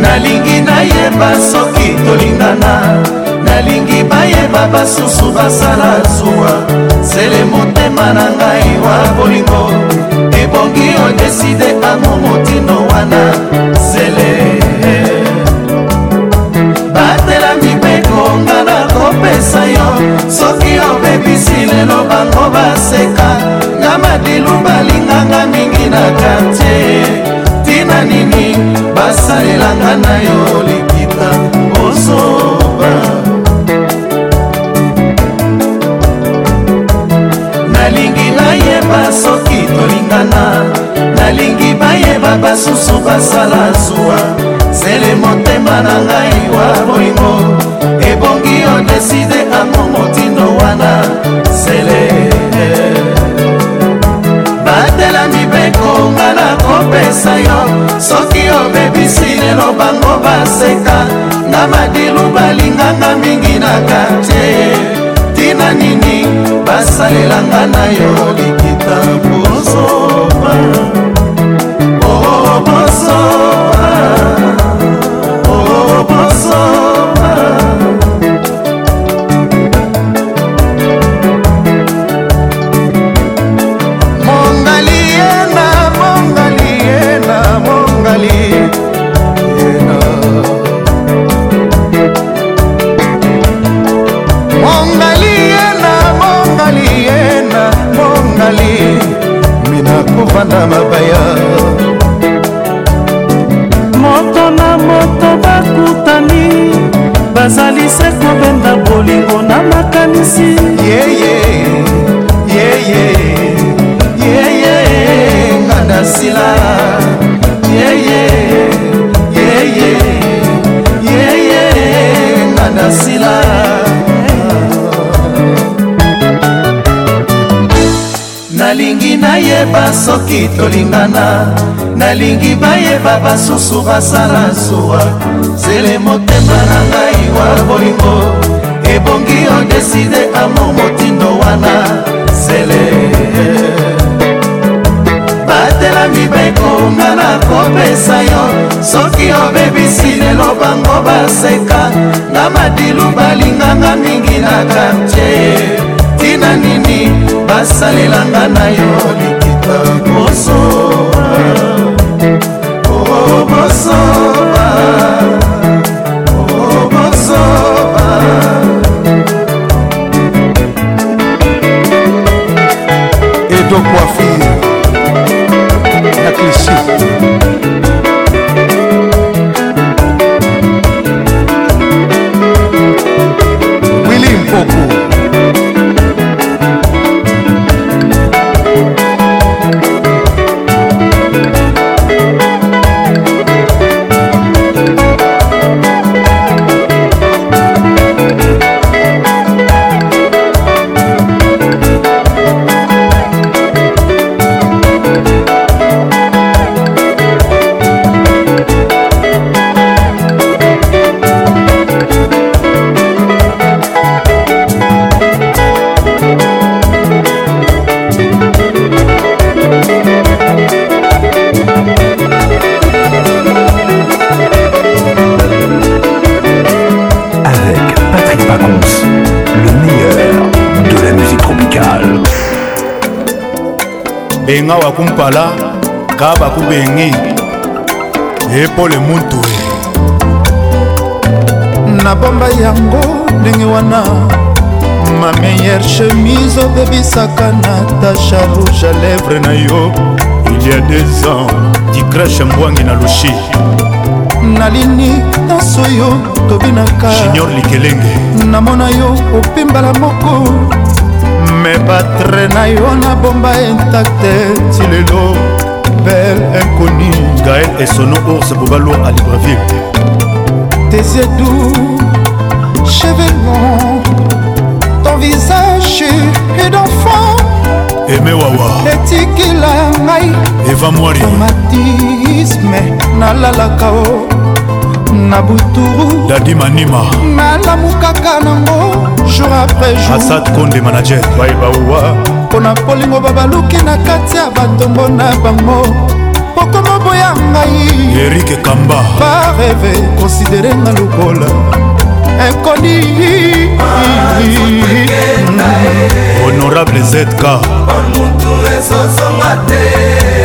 nalingi nayeba soki tolingana nalingi bayeba basusu basala zuwa sele motema na ngai wa bolingo ebongi odeside ango motindo wana osalelanga na yo likita osoba nalingi bayeba soki tolingana nalingi bayeba basusu basala zuwa zele motema na ngai wa bolingo ebongi odeside ango motindo wana zele eh. badela mibeko nga na kopesa yo soki obebisi lelo bango baseka nga madilu balinganga mingi na kartie tina nini basalelanga na yo likita bozoba obozoba oh, mwana mabaya moto na moto bakutani bazali se kobenda bolingo na makanisi yeye yeye yeye kandasila yeye yeye yeye kandasila nalingi nayeba soki tolingana nalingi bayeba basusu basala zuwa zele motema na ngai wa bolingo ebongi odeside amo motindo wana zele batelami bekonga na kopesa yo soki obebisi lelo bango baseka na madilu balinganga mingi na kartier ntina nini basalelanga na yo likita kosoba obosoba obosoba edokwafir na klisi benga wakumpala ka bakubengi epole muntu e nabomba yango ndenge wana ma meilleure chemise obebisaka natasha rouge à lèvre na yo il y a deux ans dicrache mbwangi na lushi nalini nyonso yo tobinaka junior likelenge namona yo opembala moko me batre na yo nabomba intacte ti lelo bel inconi gael esono ours bobalo a libreville tes edoux cheveux longs ton visage et d'enfant eme wawa etikila ngai eva mwari traumatisme nalalaka o na buturu dadi manima malamu kaka nango jour après jour asad konde manager baebauwa mpo na polingo babaluki na kati ya batombo na bango pokoma boya ngai erike kamba bareve konsidere nga lokola ekoni honorable zk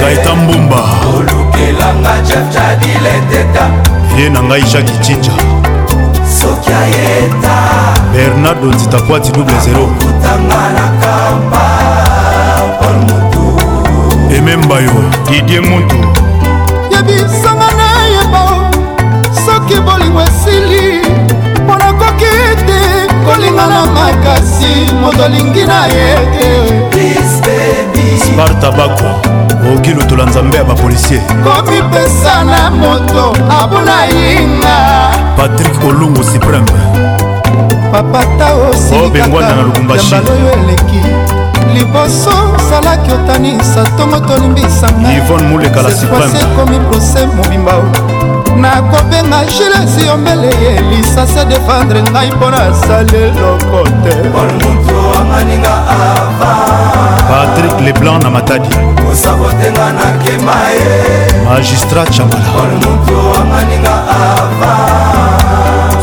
kaita mbumba olukelanga jafjadile teta ye na ngai jaki cinja soki ayeta bernardo nzitakwati double 0 emembayo didie muntu yebisanga na yebo soki bolingo esili mpo nakoki te kolinga na makasi moto alingi na ye te sparta bakwa okoki lutola nzambe ya bapolisier komipesa na moto abuna yinga patrik olungu supreme papata osilikaobengwana na lubumbashiyo eleki liboso salaki otanisa ntongo tolimbisanga ivone mulekala supreme ekomi prose mobimba nakobenga gilesi yombele ye lisase defendre ngai mpo nasali eloko te patrik leblanc na matadi kosabotenga nakema ye magistrat chambala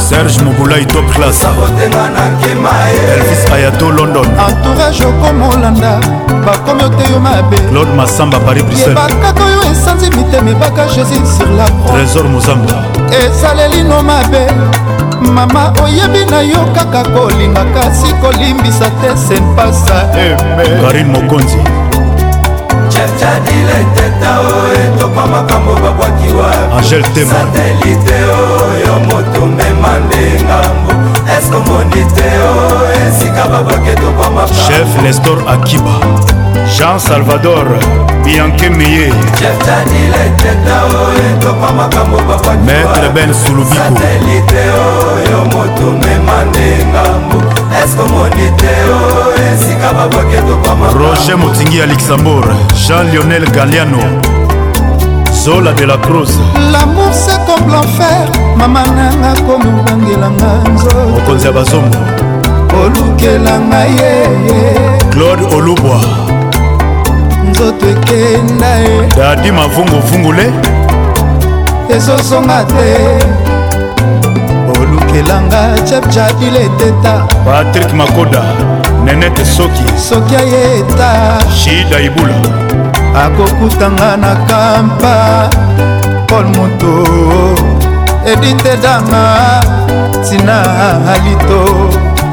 serge mobulai top classe elvis ayato london entourage okomolanda bakomi ote yo mabe claude masamba paris briselebakaka oyo esanzi mitema ebaka jésus sur la trésor mozamba esalelino mabe mama oyebi na yo kaka kolinga kasi kolimbisa te senpasa karin mokonzi angel temasatelite oyo moto mema nde ngambo eske omoni te o esika babake tokwamaka chef nestor akiba jean salvador bianke meye maître ben sulubikoatelite oyo motumema nde ngambo eskomoni te o esika babwaki tokoma roger motingi ya luxembourg jean lionel galiano zola de la cruz lamour se comme l'enfer mama nanga komi obangelanga nzo mokonzi ya bazongo olukelanga ye claude olubwa nzoto ekenda ye dadi mavunguvungule ezozonga te olukelanga chapchapile eteta patrik makoda nenete soki soki ayeta shida ibula akokutanga na kampa paul moto edite danga tina alito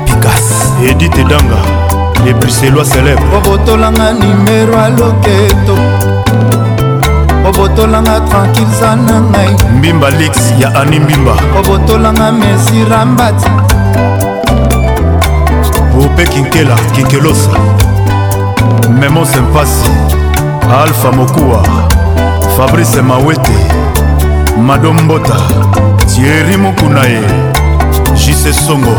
pikas edite danga les bruxellois célèbres obotolanga nimero ya loketo obotolanga tranquille za na ngai mbimba lix ya ani mbimba obotolanga mesirambati ope kinkela kinkelosa memo sempasi alpha mokuwa fabrice mawete madombota tieri mokuna ye jise songo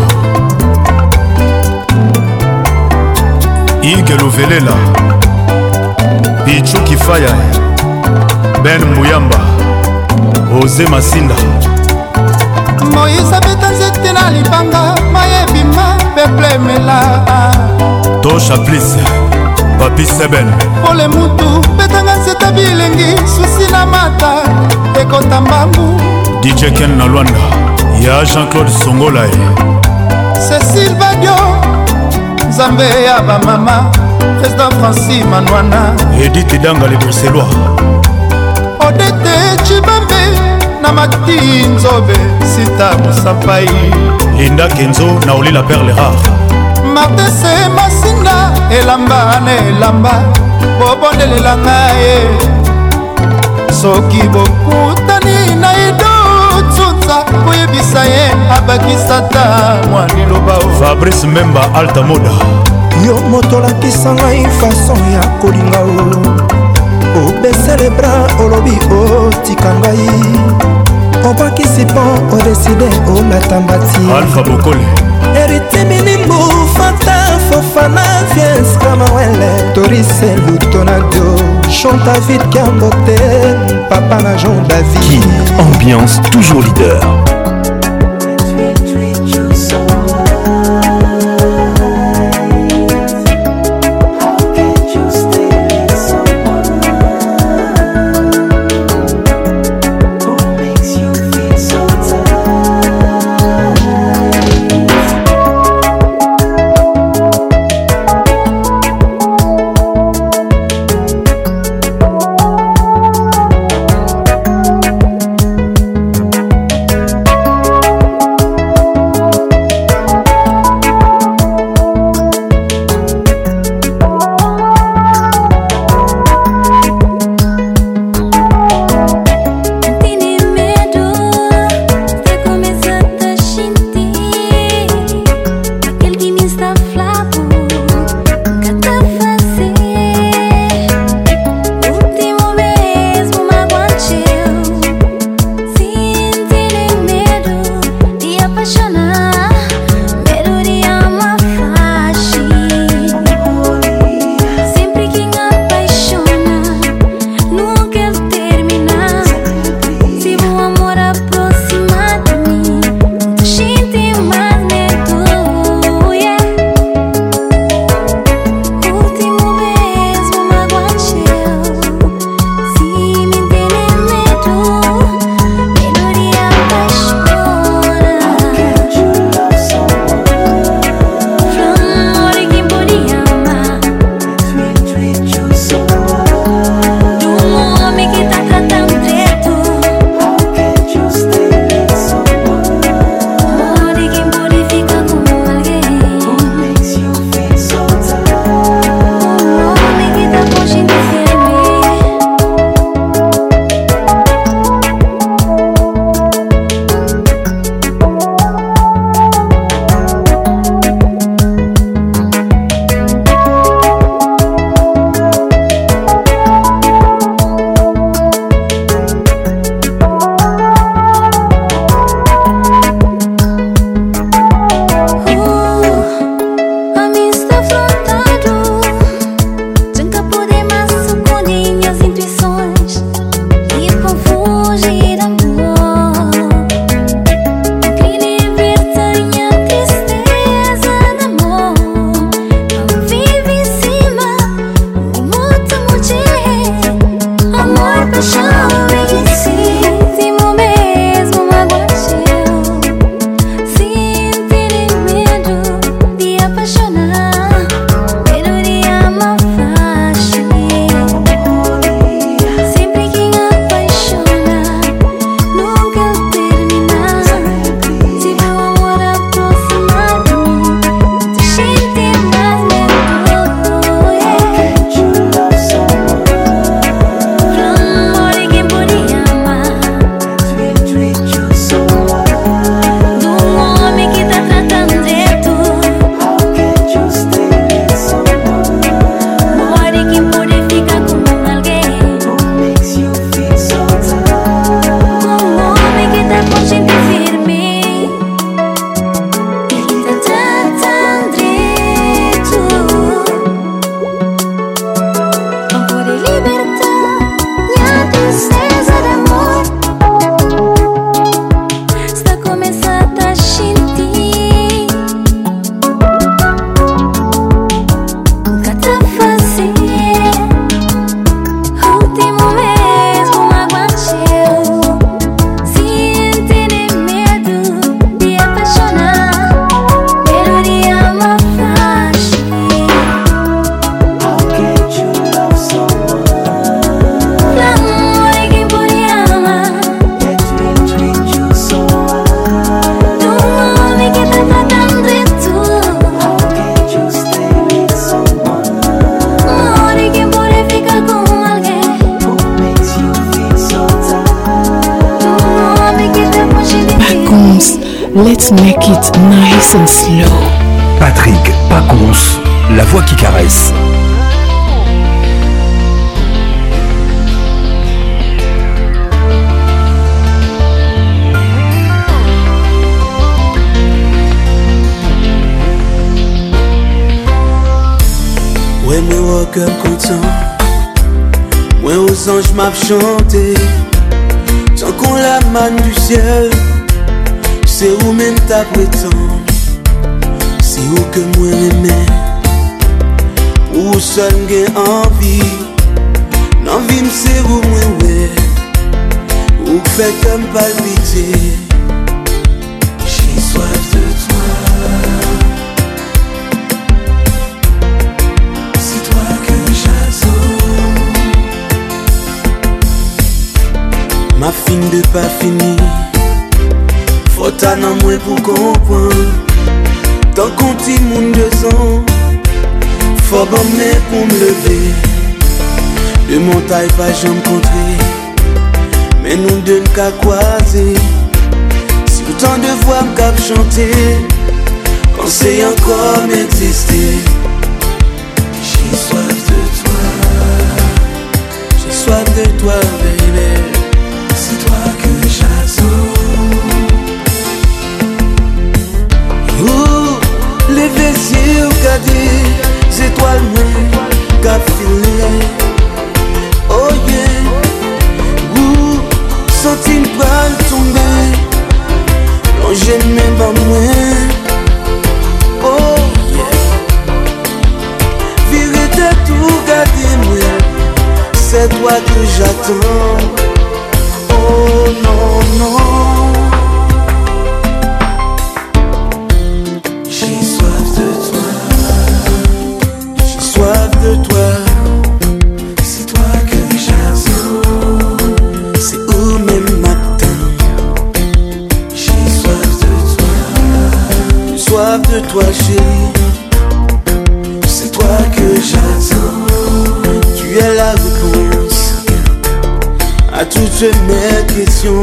yike luvelela pichu kifaya ben muyamba oze masinda moyise abeta nzete na libanga mayebima peplemela tosha plis papi seben pole mutu betanga nzete bilengi susi na mata ekota mbangu dj ken na lwanda ya jean-claude songolae cecil badio nzambe ya bamama président franci manwana edite danga le bruxellois odete cibambe na mati nzobe sita mosapai linda kenzo na olila perle rare martese masinga elamba na elamba bobondelelanga ye soki bokuta abakisa ye abakisata mwa liloba fabrice memba altamoda yo moto olakisa ngai fason ya kolinga o obesele bra olobi otika ngai obakisi mpo odeside olata mbati alfa bokole eritiminimbu fata fofana viens kamawele torise lutonado chanta vite kambote papa na jean david King, ambiance toujours leader du ciel C'est où même ta prétend C'est où que moi aimer Où seul j'ai envie Non vim c'est où moi ouais Où fait comme palpiter J'ai soif de Ma fine de pas finie, Faut t'en moins pour comprendre. Tant qu'on monde de sang, faut bon pour me lever. De mon taille pas j'en contrer. Mais nous deux qu'à croiser. Si autant de voix me cap chanter, quand c'est encore m'exister. J'ai soif de toi. J'ai soif de toi, Regardez ces toiles-mêmes, c'est toi qui Oh yeah, où sent une balle tout-mêmes, même pas moins. Oh yeah, viré tout regardez-moi, c'est toi que j'attends. Oh non, non. toi chérie, c'est toi que j'attends. Tu es la réponse à toutes mes questions.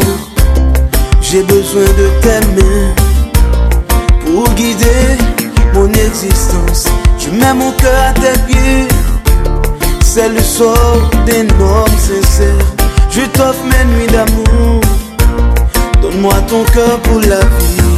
J'ai besoin de tes mains pour guider mon existence. tu mets mon cœur à tes pieds, c'est le sort des homme sincère. Je t'offre mes nuits d'amour, donne-moi ton cœur pour la vie.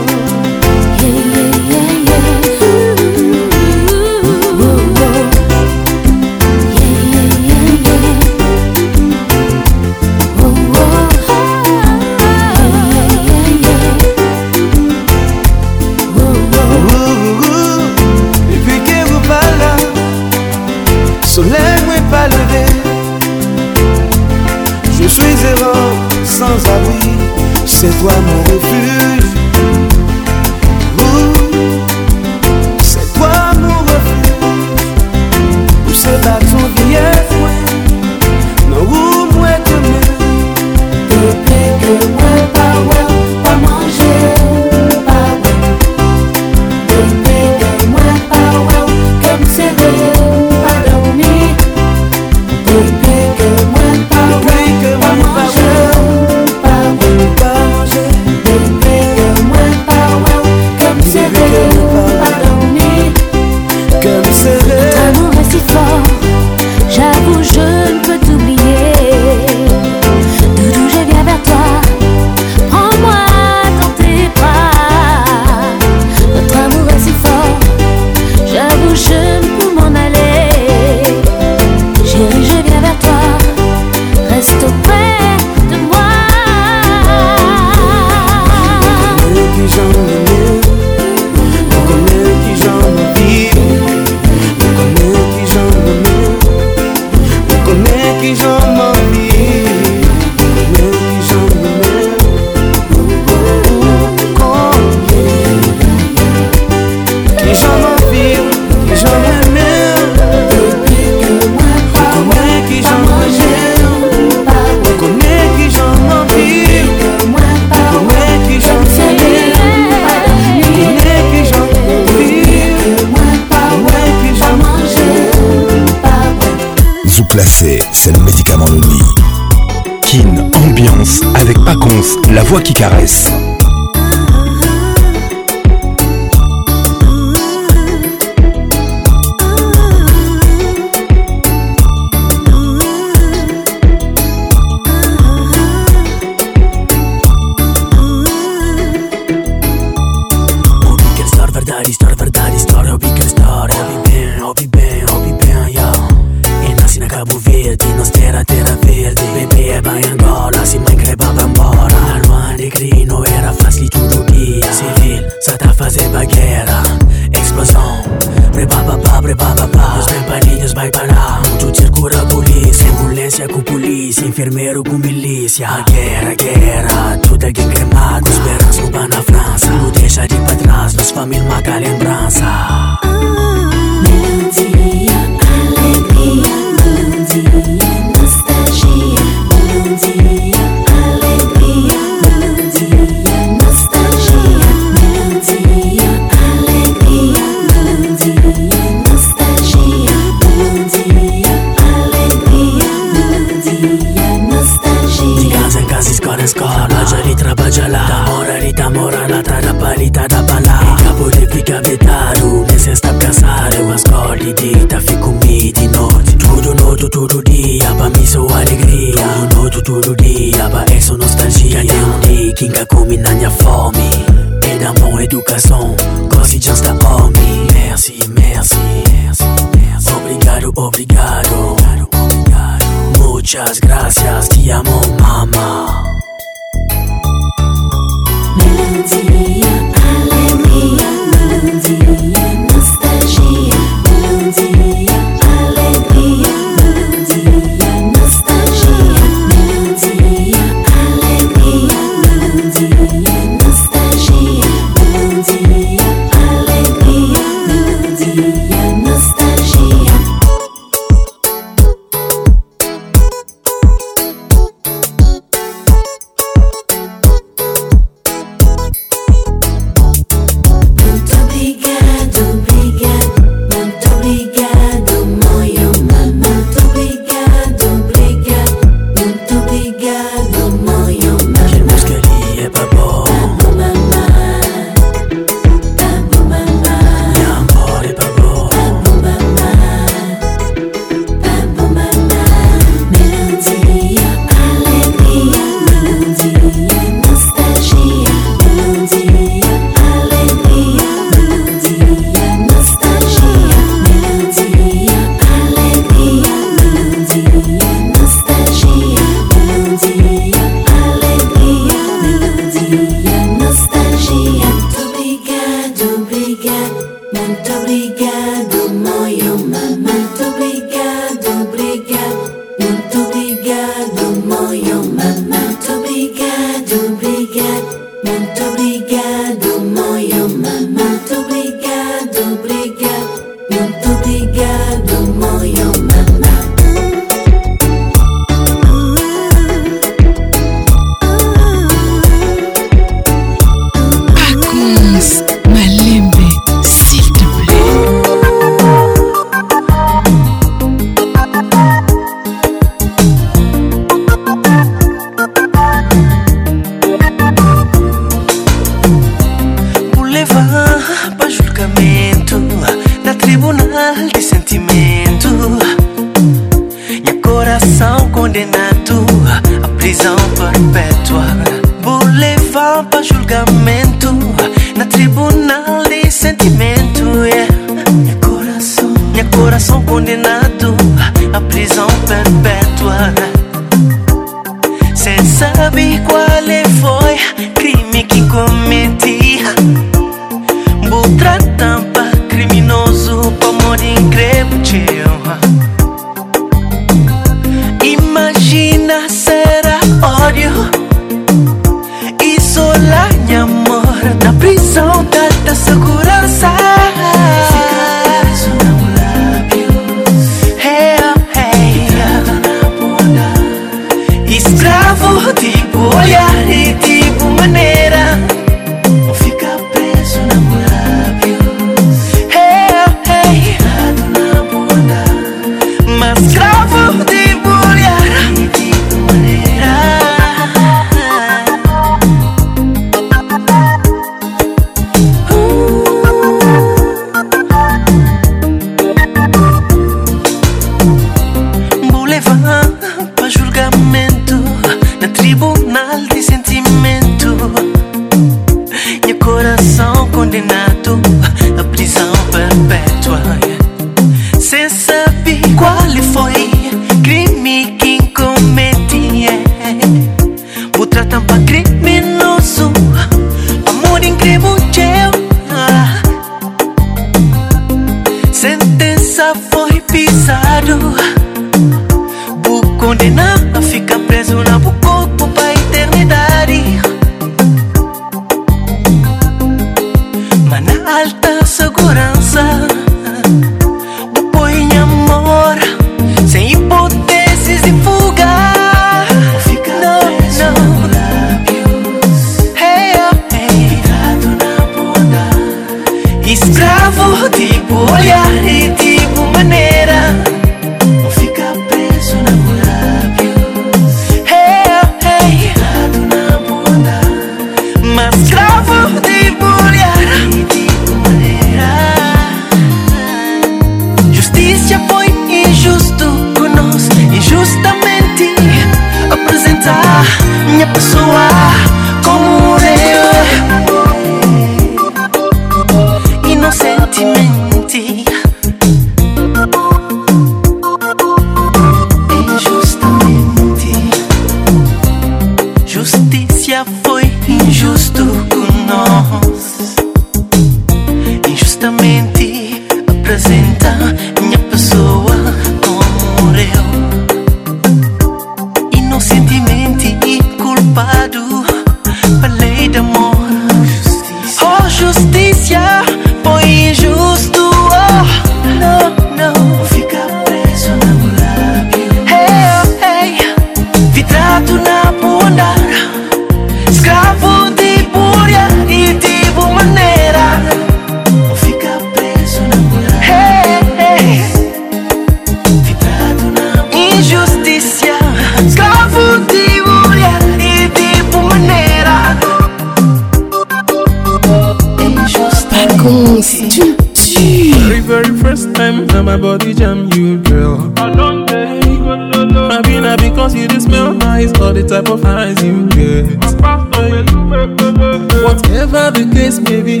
Whatever the case may be,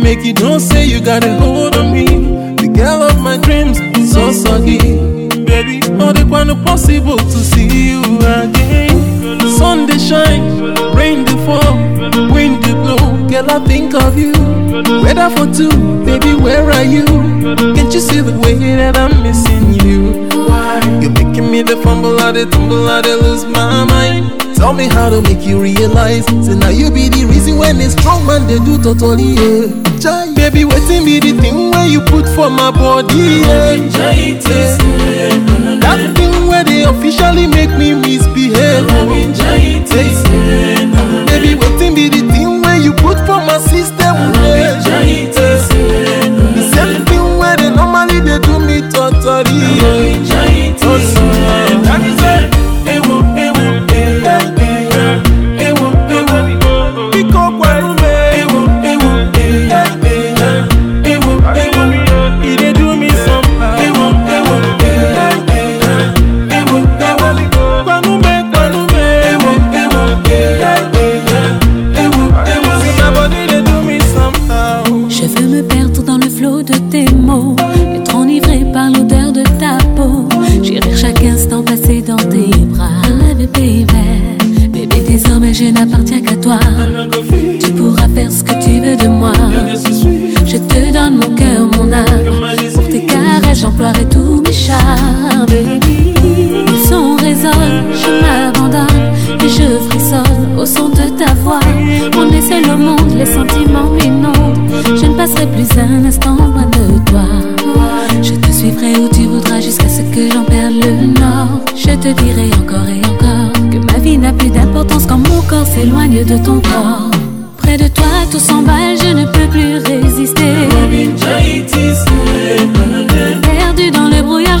make you don't say you got a hold on me. The girl of my dreams so soggy. Baby, all the one possible to see you again. The sun they shine, rain they fall, wind they blow. Girl, I think of you. Weather for two, baby, where are you? Can't you see the way that I'm missing you? Why? You're making me the fumble, I the tumble, I lose my mind. Tell me how to make you realize. Say now you be the reason when a strong man they do totally. Yeah. Jai, baby, waiting be the thing where you put for my body. Yeah. That thing where they officially make me misbehave. Baby, waiting be the thing where you put for my system. char Son résonne, je m'abandonne et je frissonne au son de ta voix. On est seul au monde, les sentiments non Je ne passerai plus un instant loin de toi. Je te suivrai où tu voudras jusqu'à ce que j'en perde le nord. Je te dirai encore et encore que ma vie n'a plus d'importance quand mon corps s'éloigne de ton corps. Près de toi, tout s'emballe, je ne peux plus résister.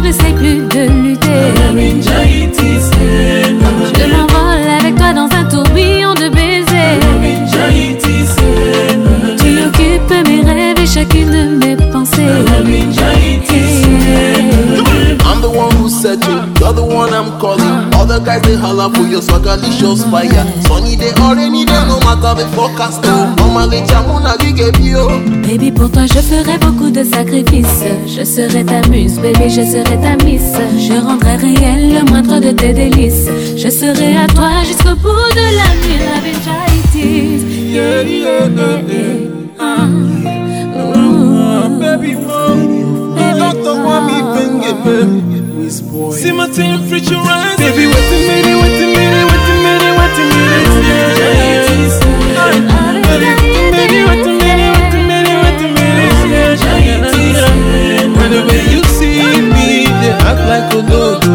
n'essaye plus de lutter. Je m'envole avec toi dans un tourbillon de baisers. Tu occupes mes rêves et chacune de mes pensées. I'm the one who said you, you're the one I'm calling. Other guys they holla for your swagger, they shows fire. Sunny day or any day, no matter the forecast. Normally, mon navigue eh, Baby, pour toi, je ferai beaucoup de sacrifices. Je serai ta muse, baby, je serai ta miss. Je rendrai réel le moindre de tes délices. Je serai à toi jusqu'au bout de la nuit, avec it is. Yeah, yeah, yeah, yeah. Baby, mom, uh, uh, baby, don't want me, bang it, See my team, free to run. like a look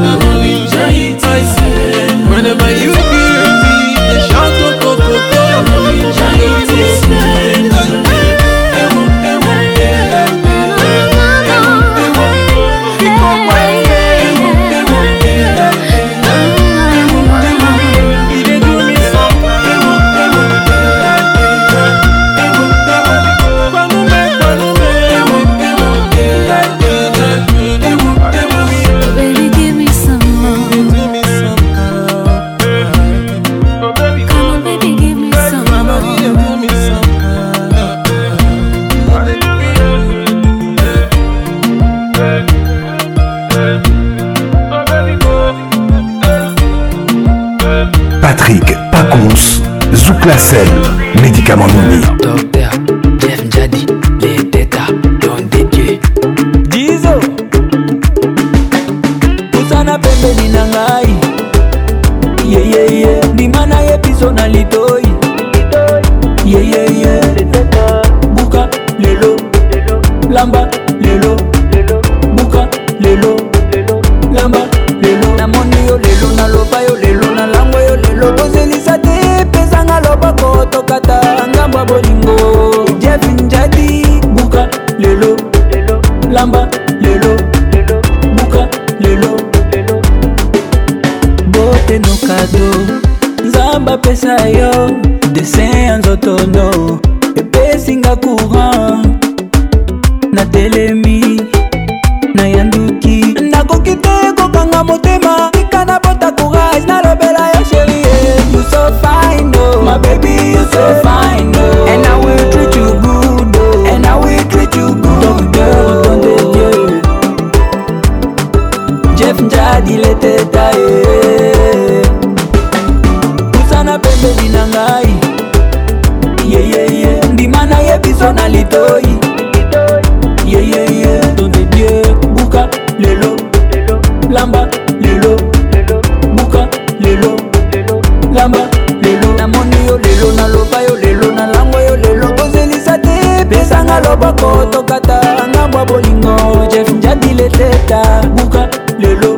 bolingo jeff njadile teta buka lelo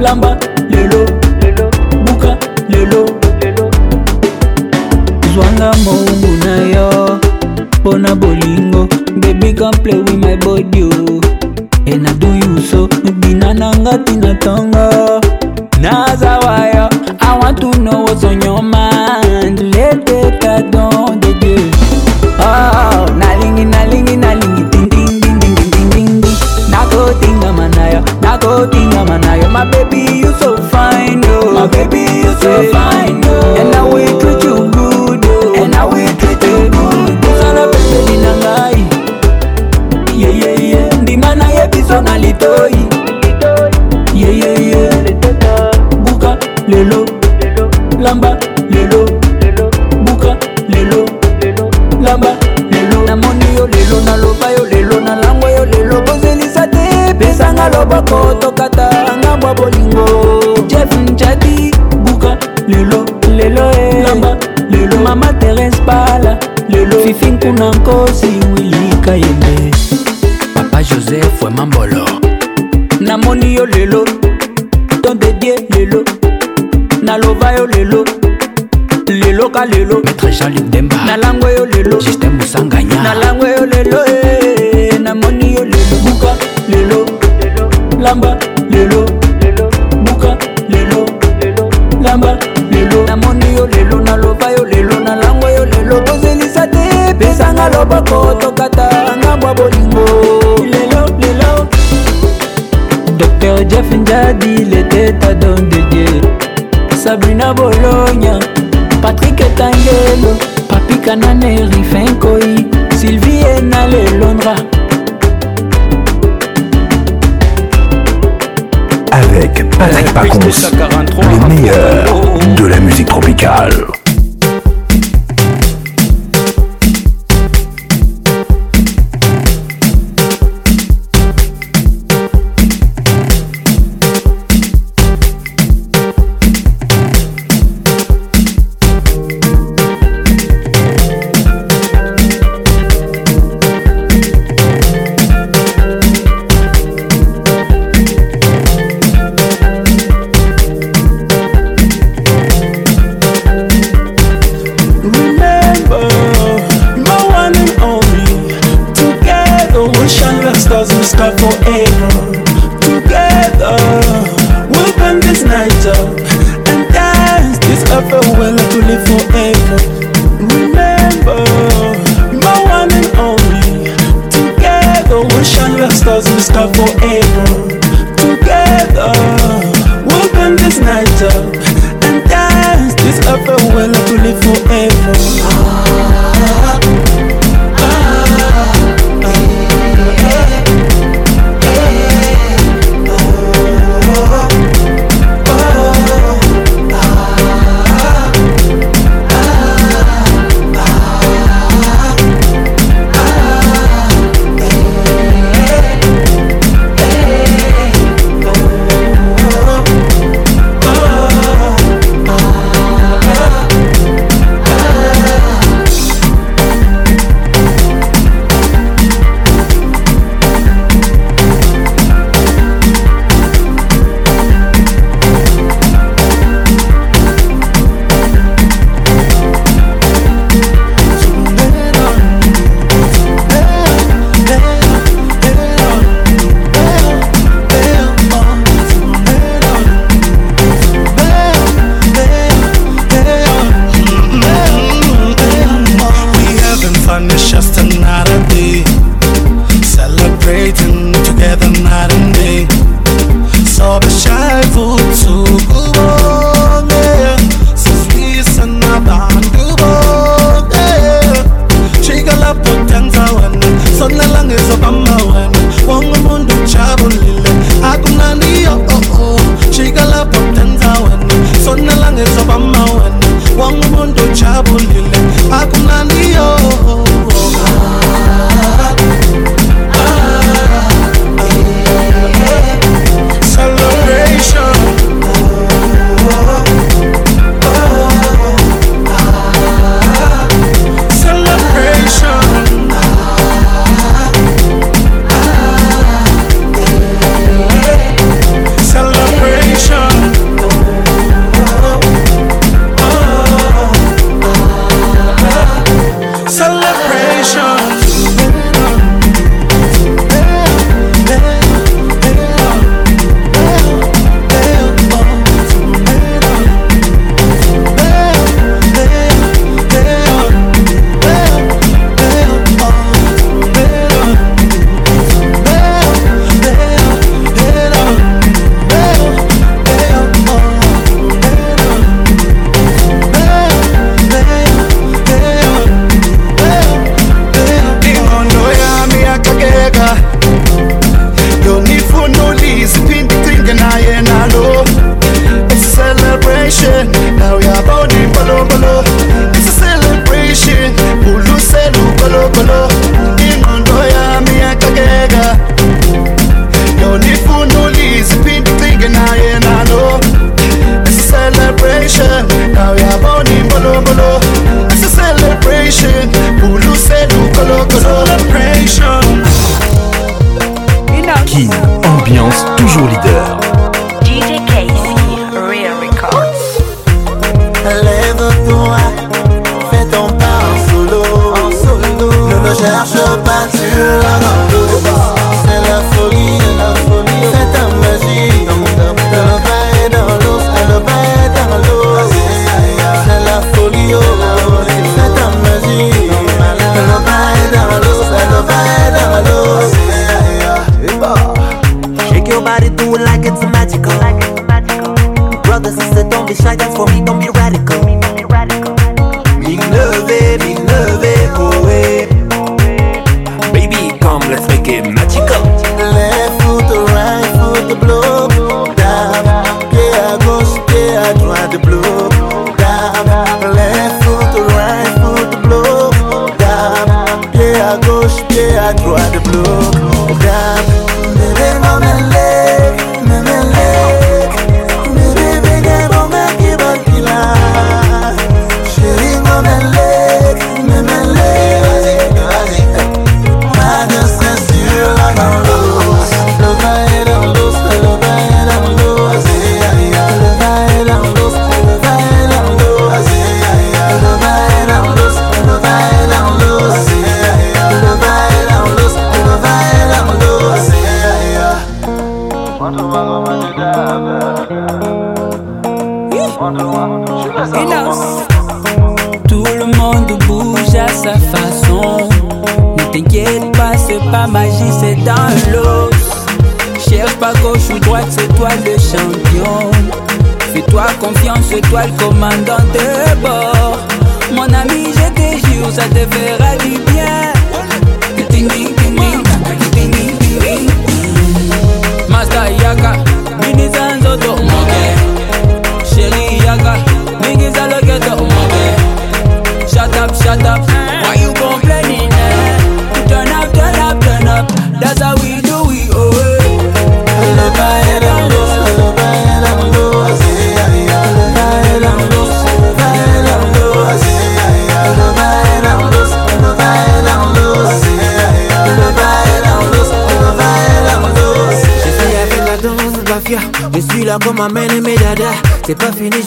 lamba kanane rife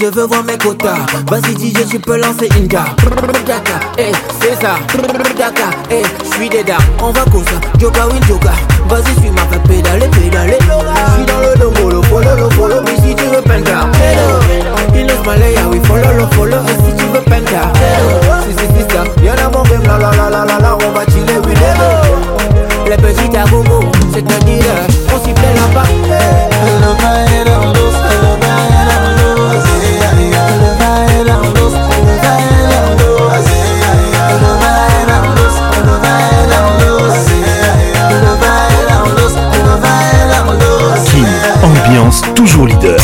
je veux voir mes quotas. Vas-y, DJ, tu peux lancer inga Daka, eh, c'est ça. Daka, eh, je suis des dames. On va comme ça, Winjoga, win Vas-y, suis ma femme pédaler, pédaler. Je suis dans le domo, le follow, le follow. Mais si tu veux penda, hello. Il love Malaya, ah oui, follow, le follow. Mais si tu veux penda, hello. Si, si, si, ça. Y'en a mon game, la la la la la la. On va chiller, oui, hello. Les petits agomos, c'est un dealer. On s'y fait là-bas. toujours leader.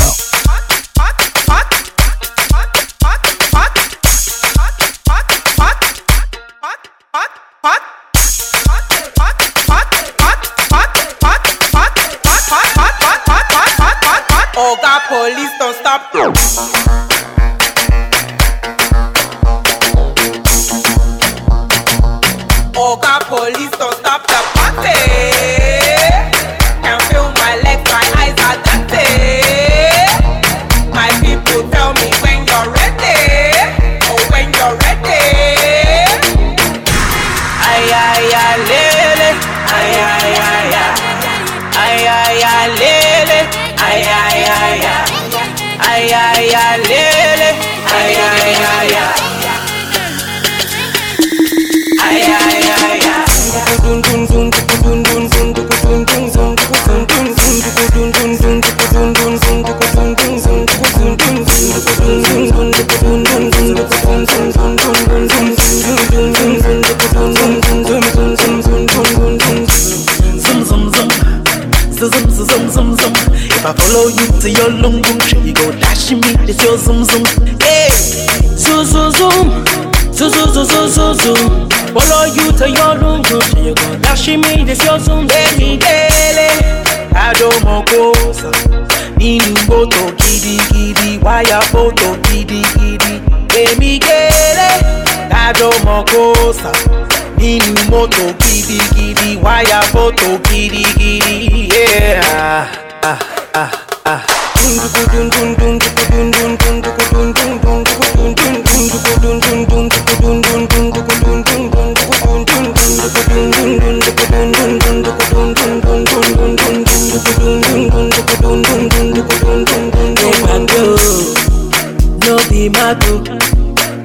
l e l e d a j o mokosa nínú mọ́tò gidigidi wáyà fọ́tò gidigidi. o b a t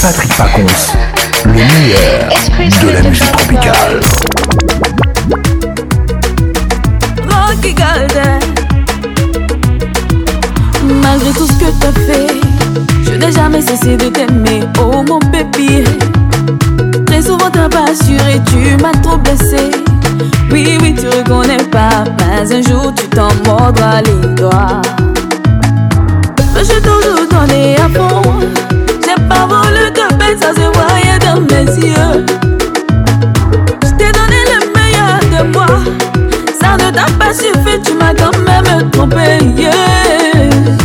Patrick Pacons, le meilleur de la musique tropicale. Rocky malgré tout ce que t'as fait, je n'ai jamais cessé de t'aimer, oh mon bébé. Très souvent t'as pas assuré, tu m'as trop blessé. Oui, oui, tu reconnais pas, mais un jour tu t'en mordras les doigts. Je t'en donné à fond que ça se voyait dans mes yeux Je t'ai donné le meilleur de moi Ça ne t'a pas suffi, tu m'as quand même trompé yeah.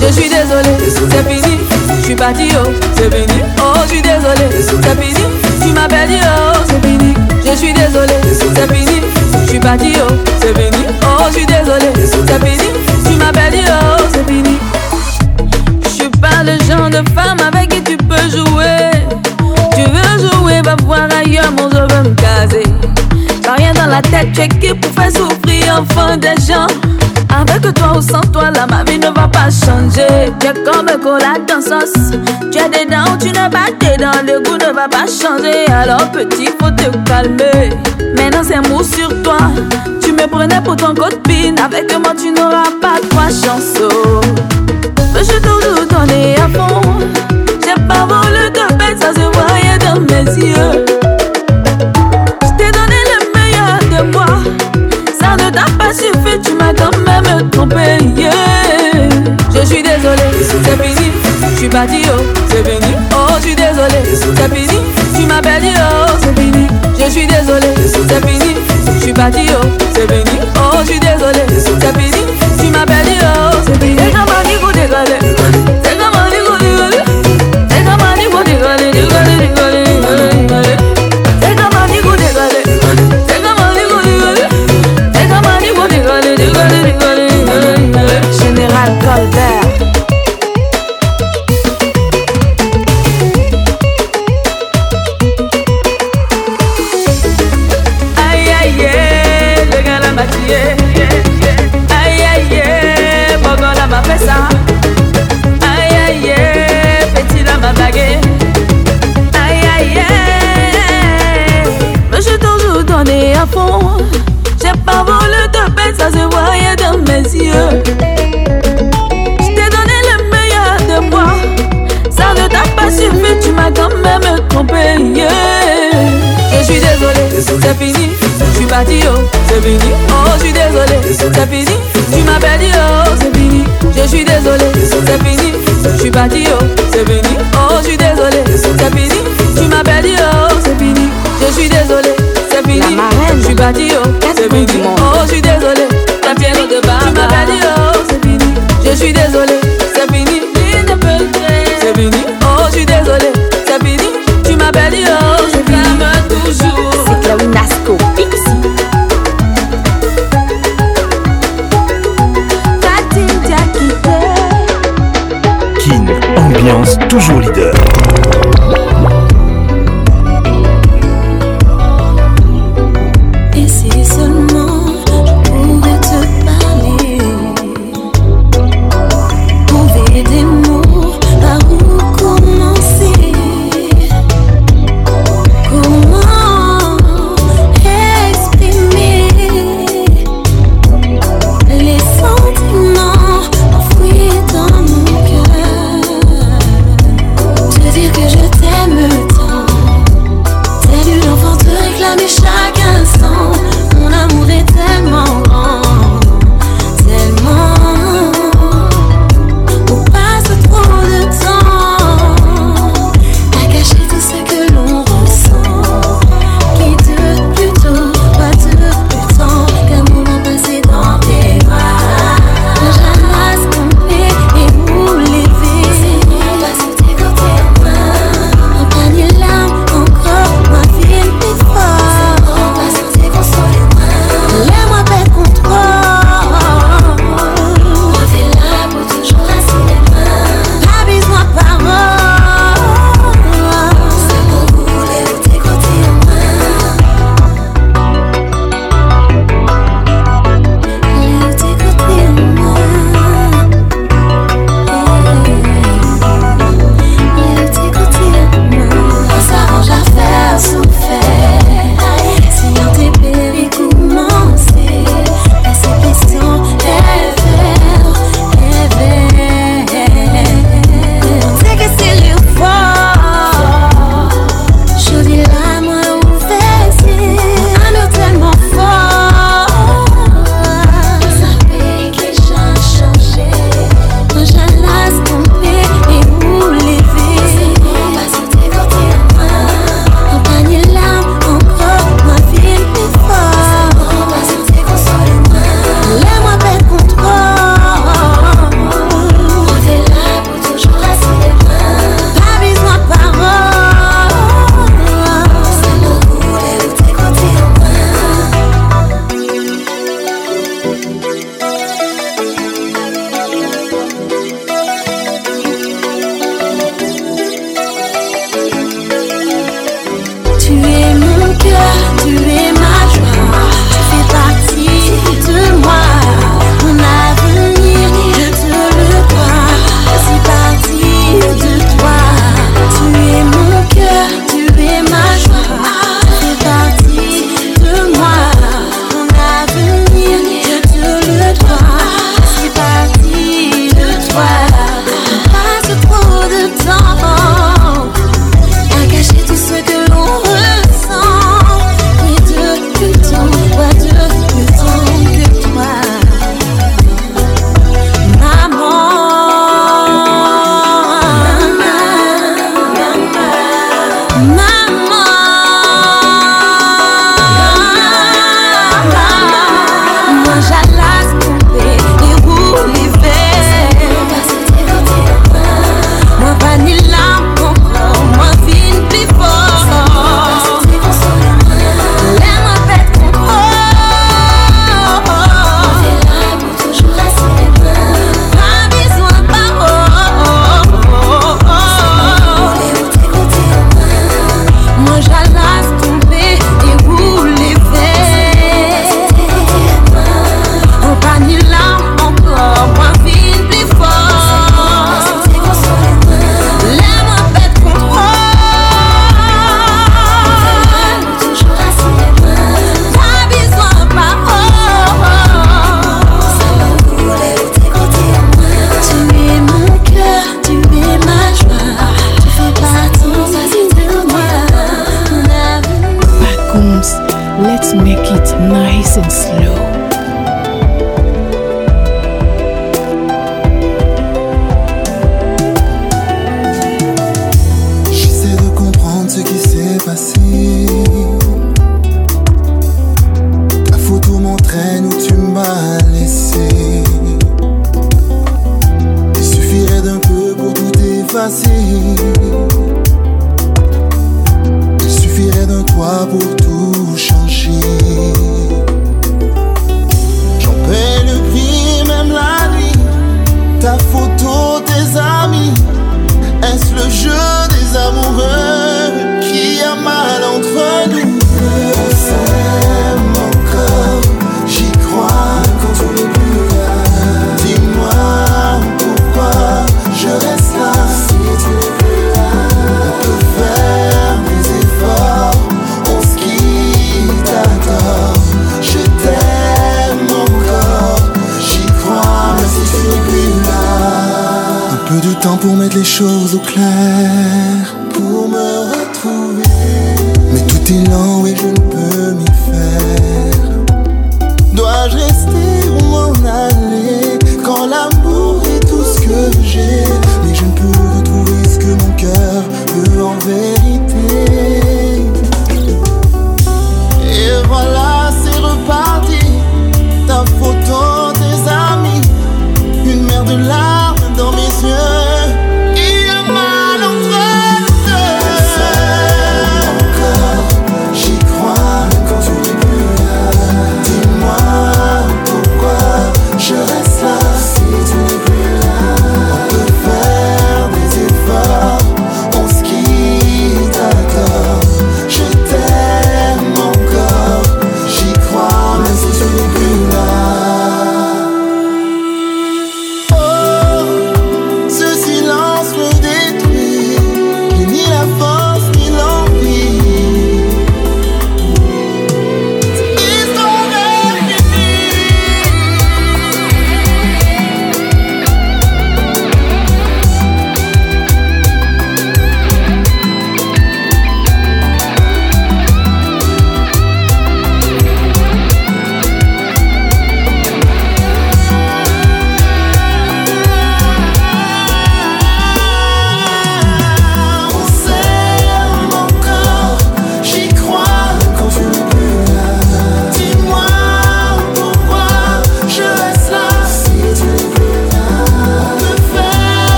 Je suis désolé, c'est fini Je suis parti, oh, c'est fini Oh, je suis désolé, c'est fini Tu m'as perdu, oh, c'est fini Je suis désolé, c'est fini Je suis parti, oh, c'est fini Oh, je suis désolé, c'est fini Tu m'as perdu, oh, c'est fini Je suis pas le genre de femme avec veux voir ailleurs, mon je veux me caser. T'as rien dans la tête, tu es qui pour faire souffrir enfin des gens. Avec toi ou sans toi, la ma vie ne va pas changer. Tu es comme un cola dans sauce. Tu dents ou tu n'as pas dents Le goût ne va pas changer. Alors, petit, faut te calmer. Maintenant, c'est mot sur toi. Tu me prenais pour ton copine. Avec moi, tu n'auras pas trois chansons Mais je tout donner à fond? J'ai pas mes yeux. Je t'ai donné le meilleur de moi. Ça ne t'a pas suffi, tu m'as quand même trompé. Yeah. Je suis désolé, c'est fini. Je suis parti, oh, c'est fini. Oh, je suis désolé, c'est fini. Tu m'as perdu, oh, c'est fini. Je suis désolé, c'est fini. Je suis parti, oh, c'est fini. Oh, je suis désolé, c'est fini. c'est fini. Oh, je suis désolé, c'est fini. Tu m'appelles, oh, c'est fini. Je suis désolé, c'est fini. Je suis parti, oh, c'est fini. Oh, je suis désolé, c'est fini. Tu m'as perdu oh, c'est fini. Je suis désolé, c'est fini. Je suis parti, oh.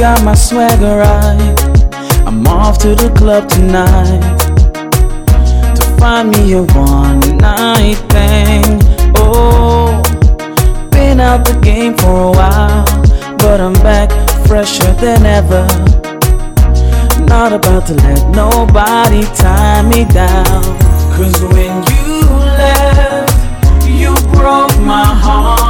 got my swagger right. I'm off to the club tonight to find me a one night thing. Oh, been out the game for a while, but I'm back fresher than ever. Not about to let nobody tie me down. Cause when you left, you broke my heart.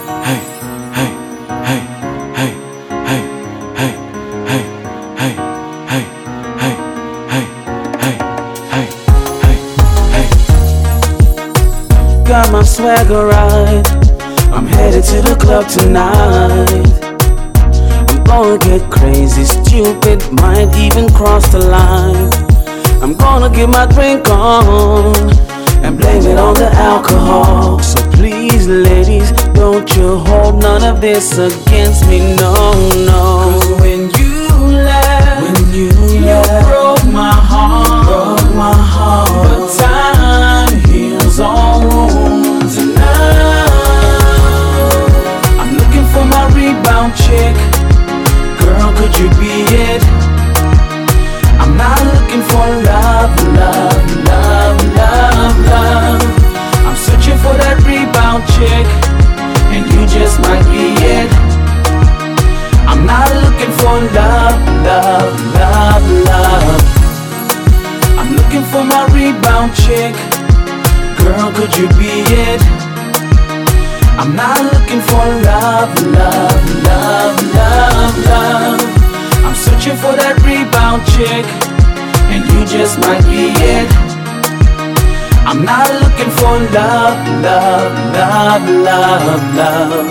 swagger right. I'm headed to the club tonight. I'm gonna get crazy, stupid, might even cross the line. I'm gonna get my drink on and blame it on the alcohol. So please, ladies, don't you hold none of this against me, no, no. should be it. I'm not looking for love, love, love, love, love. I'm searching for that rebound chick, and you just might be it. I'm not looking for love, love, love, love. I'm looking for my rebound chick. Girl, could you be it? I'm not looking for love, love, love, love, love searching for that rebound chick, and you just might be it. I'm not looking for love, love, love, love, love.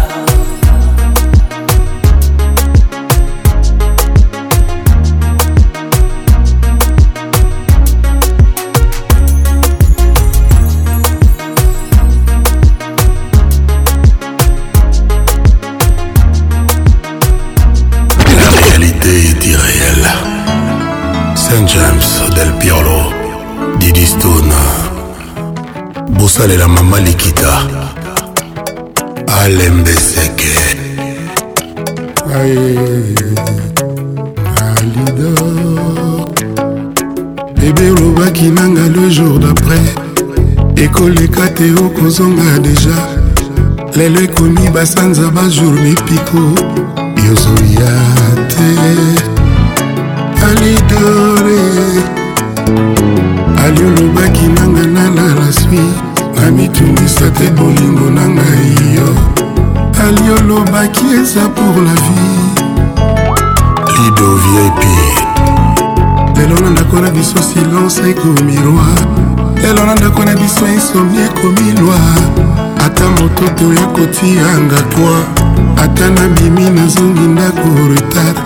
kosalela mama likita alembeseke alida bebe olobaki nanga le jour d'après ekoleka te okozonga deja lelo ekomi basanza bajour mipiko yozoya te alidore ali olobaki nanga nana na suite mitungisa te bolingo na ngai yo ali olobaki eza pour la vie lido vip lelo na ndako na biso silence ekomi roi lelo na ndako na biso insomni ekomi loi ata moto toya kotianga toi ata na bimi nazongi ndako retard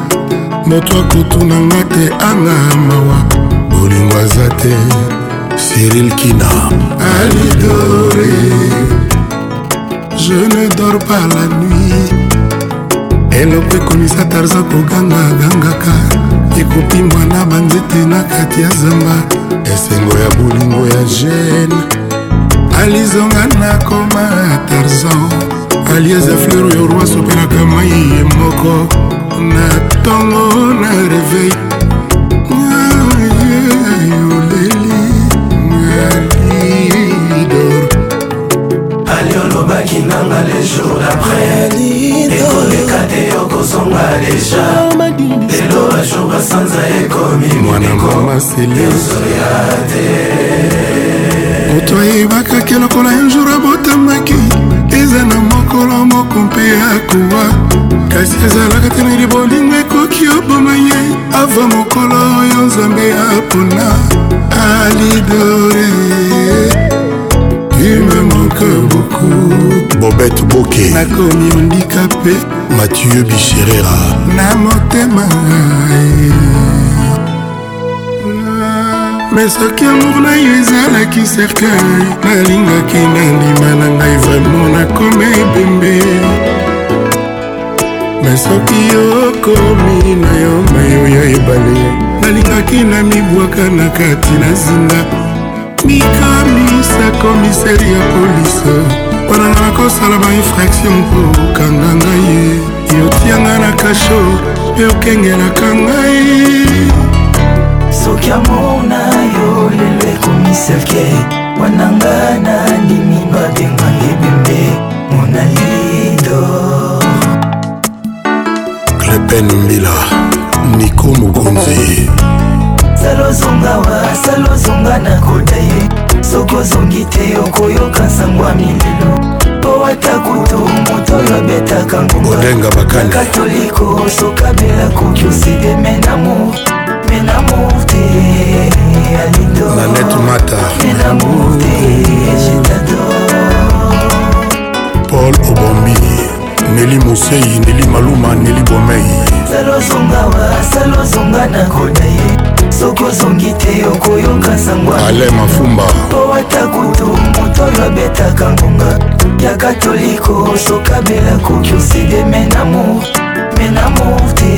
moto akotunanga te anga mawa bolingo aza te Cyril Kina Ali doré Je ne dors pas la nuit eloko ekomisa tarza koganga agangaka ekopimbwa na banzete na kati ya zamba esengo ya bolingo ya gene alizonga nakoma tarzan aliese fleur oyo rwaso opelaka mai ye moko na ntongo na reveil mobali olobaki nanga les jours d'après ekoleka te okozonga deja lelo bajour basanza ekomi mwanekomaseliozoya te moto ayebakaki lokola ya jour abotamaki eza na mokolo moko mpe akowa kasi ezalaka te neli bolingo ekoki oboma ye ava mokolo oyo nzambe apona alidore bobet boke nakomi ondikape mathieu bicherera na motema me soki amour na yo ezalaki cercueil nalingaki nandima na ngai vraimen nakomi ebembe me soki yokomi na yo mayo ya ebale nalingaki na mibwaka na kati na zinga mikamisa komiseri ya polise wana nga nakosala bainfraction kokanga ngai ye yotianga na kasho mpe okengelaka ngai soki amona yo lelo ekomisake wana nga nandimi babengange bembe monalido klepen mbila niko mokonzi asalozonga wa asalozonga nakota ye soki ozongi te okoyoka nsango ya milelo po ata kutu moto oyo abetaka ngongakatoliko sokabela koki oside menamo menamo te alindomenamo te jetado paul obombi neli mosei neli maluma neli bomei salozonga wa salozonga nakota ye soki ozongi te okoyoka sangwaale mafumba po ata kutu moto oyo abetaka ngonga ya katoliko sokabela koki oside menamo menamo te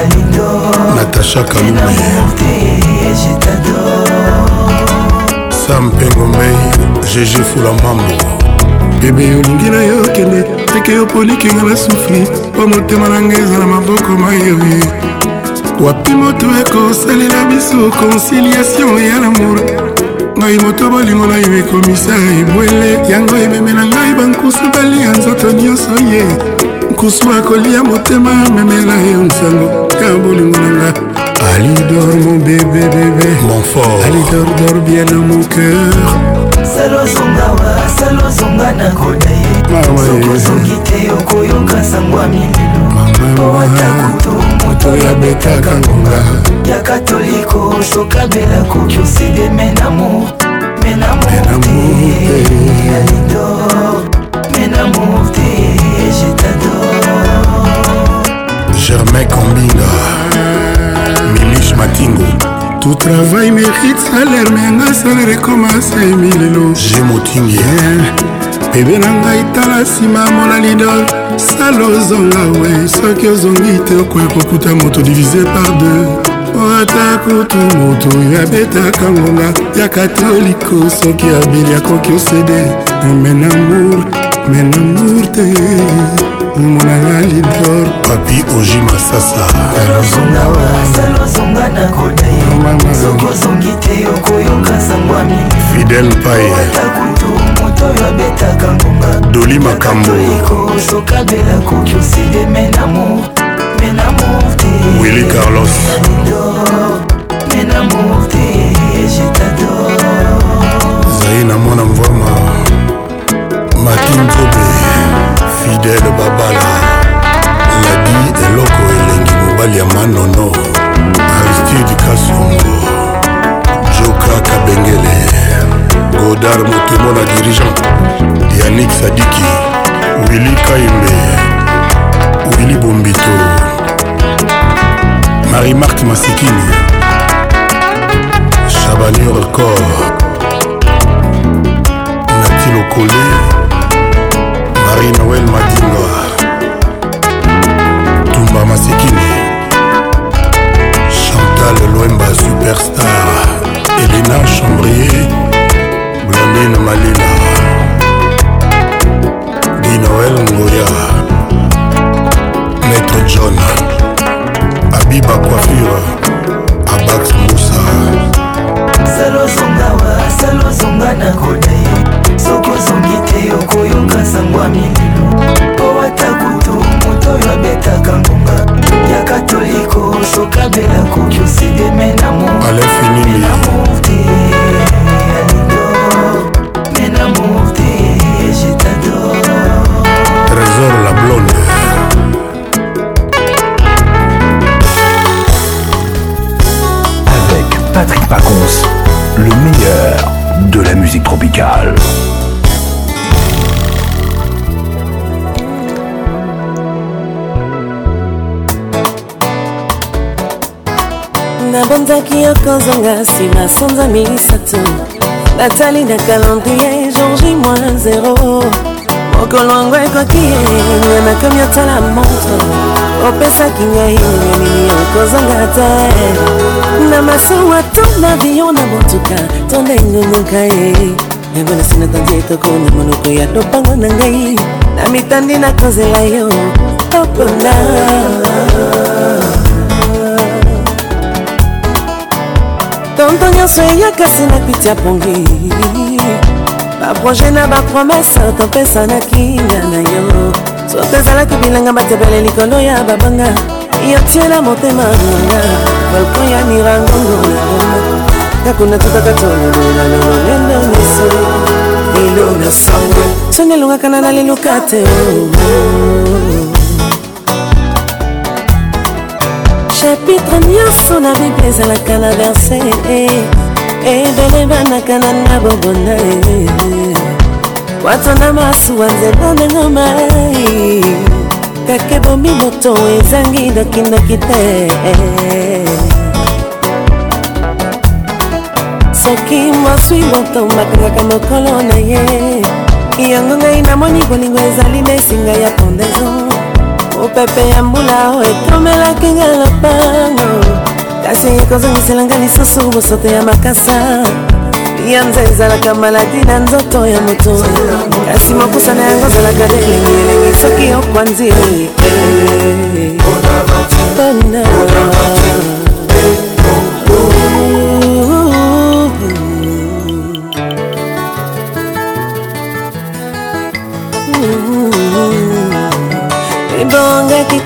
alindo natasha kalumenamour te jetado sam pengomei gg fulamambo bebe olingi na yo kende teke yo polikinga na sufri mpo motema na ngai ezala maboko mayoye wapi moto ekosalela biso conciliation ya lamour ngai moto bolingo na yo ekomisa ebwele yango ememela ngai bankusu balia nzoto nyonso ye nkusu akolia motema memela yo nsango ya bolingo na nga alidor mon bébé bébé mon fort alidor dor bien dans mon cœur salozongawa salozonga na koda ah ye sokozongi te okoyoka sango ya mililo owata kutu moto yabetaka ngonga ya katoliko sokabela koki oside menamo menamote alidor menamote jetador germain combina milish matingo tout travail mérite salaire menga salaire ekomasa emilelo je motingi bebe na ngai tala nsima molali dol sala ozonga we soki ozongi te okoya kokuta moto divise par deux ata kutu motu abetaka ngonga ya katoliko soki abeli akoki osede menamour menamour te monanga lidor papi oji masasa fidel paye oyo abetaka ngonga doli makambo ekosokabela koki oside menamo menamo te willi carlos menamo te jetador zai na mwana mvama makinkobe fidele babala ladi eloko elengi mobali ya manono aristide kasongo joka kabengele godard motemo na dirigent yanik sadiki wili kaimbe wili bombito marie mark masikini chabanior cor natilokole marie noel madinga tumba masikini chantal loemba superstar elena chambrier blandine malina dinoel ngoya maître john abiba coiffure abax musa selozongawa selozonga na koda ye soki ozongi te okoyoka sango ya mililo mpo ata kutu moto oyo abetaka ngonga ya katoliko sokabela koki osideme na mote l'amour je t'adore. Trésor la blonde. Avec Patrick Pacons, le meilleur de la musique tropicale. nabonzaki ma nsima sanza misato batali na calendrier jorgi moi zero mokolo yango ekoki nga nakomi otala montre opesaki ngai nini okozanga te na masuwa to na avion na motuka to nde ngunguka ye yango nasi natandi etoko na monoko ya lopango na ngai na mitandi nakozela yo opona ntanto nyonso eyakasi napiti ya pongi baproje na bapromese topesa na kinga na yo soto ezalaki bilanga batebele likolo ya babanga yotiela motema nanga balkon ya mirangongo na roma kakuna tutaka tolololololendoniso elo na sango soni elongaka na naliluka te bachapitre nyonso na bible ezalaka na verse eh, eh, ebele banaka na na bobona watana masuwa nzela nango mai eh, kaka ebomi moto ezangi nokindoki te soki mwaswi moto bakangaka mokolo na ye yango ngai namoni bolingo ezali na esinga ya pondaison mopepe ya mbula oyo ekomelaki nga lopango kasi ekozongiselanga lisusu bosoto ya makasa yanza ezalaka maladi na nzoto ya moto kasi mokusa na yango ezalaka nde elengi elengi soki okwanzi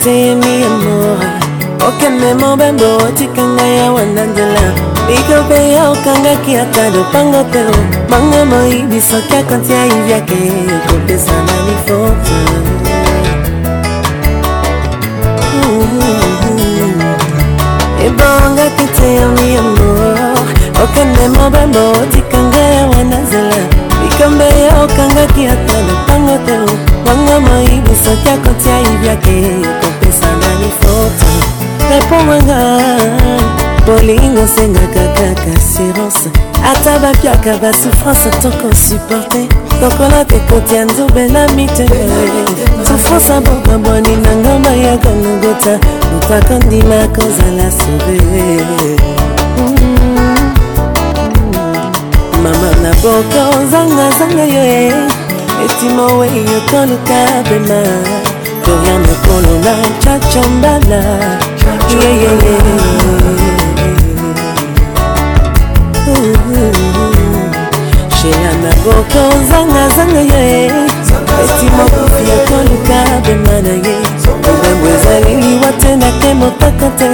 teyemiya moy okenmemo bembo otikanga ya wanandela mikope ya okangaki ata lopango te manga moyibi soki akanti ayibiake ekopesa na lifoto ebongaki teyemiya moy okenmemo bembo otikanga ya wanazela mikombe ya okangaki ata lopango maibu soki akotia ibiake kopesa nani foto repongwanga bolingo osengaka kaka assurance ata bapiaka basouffrance toko supporte lokola tekotia nzube na mite souffrance abokabwani nanga mayaka ngogota motako ndima kozala sauve mm-hmm. mama na boko zangazanga yo e estima oyo toluka pema toya mokolo na chacho mbala yeyeye shela na boko zangazanga ye estima oyo toluka pema na ye obembo ezali liwa te nake motaka te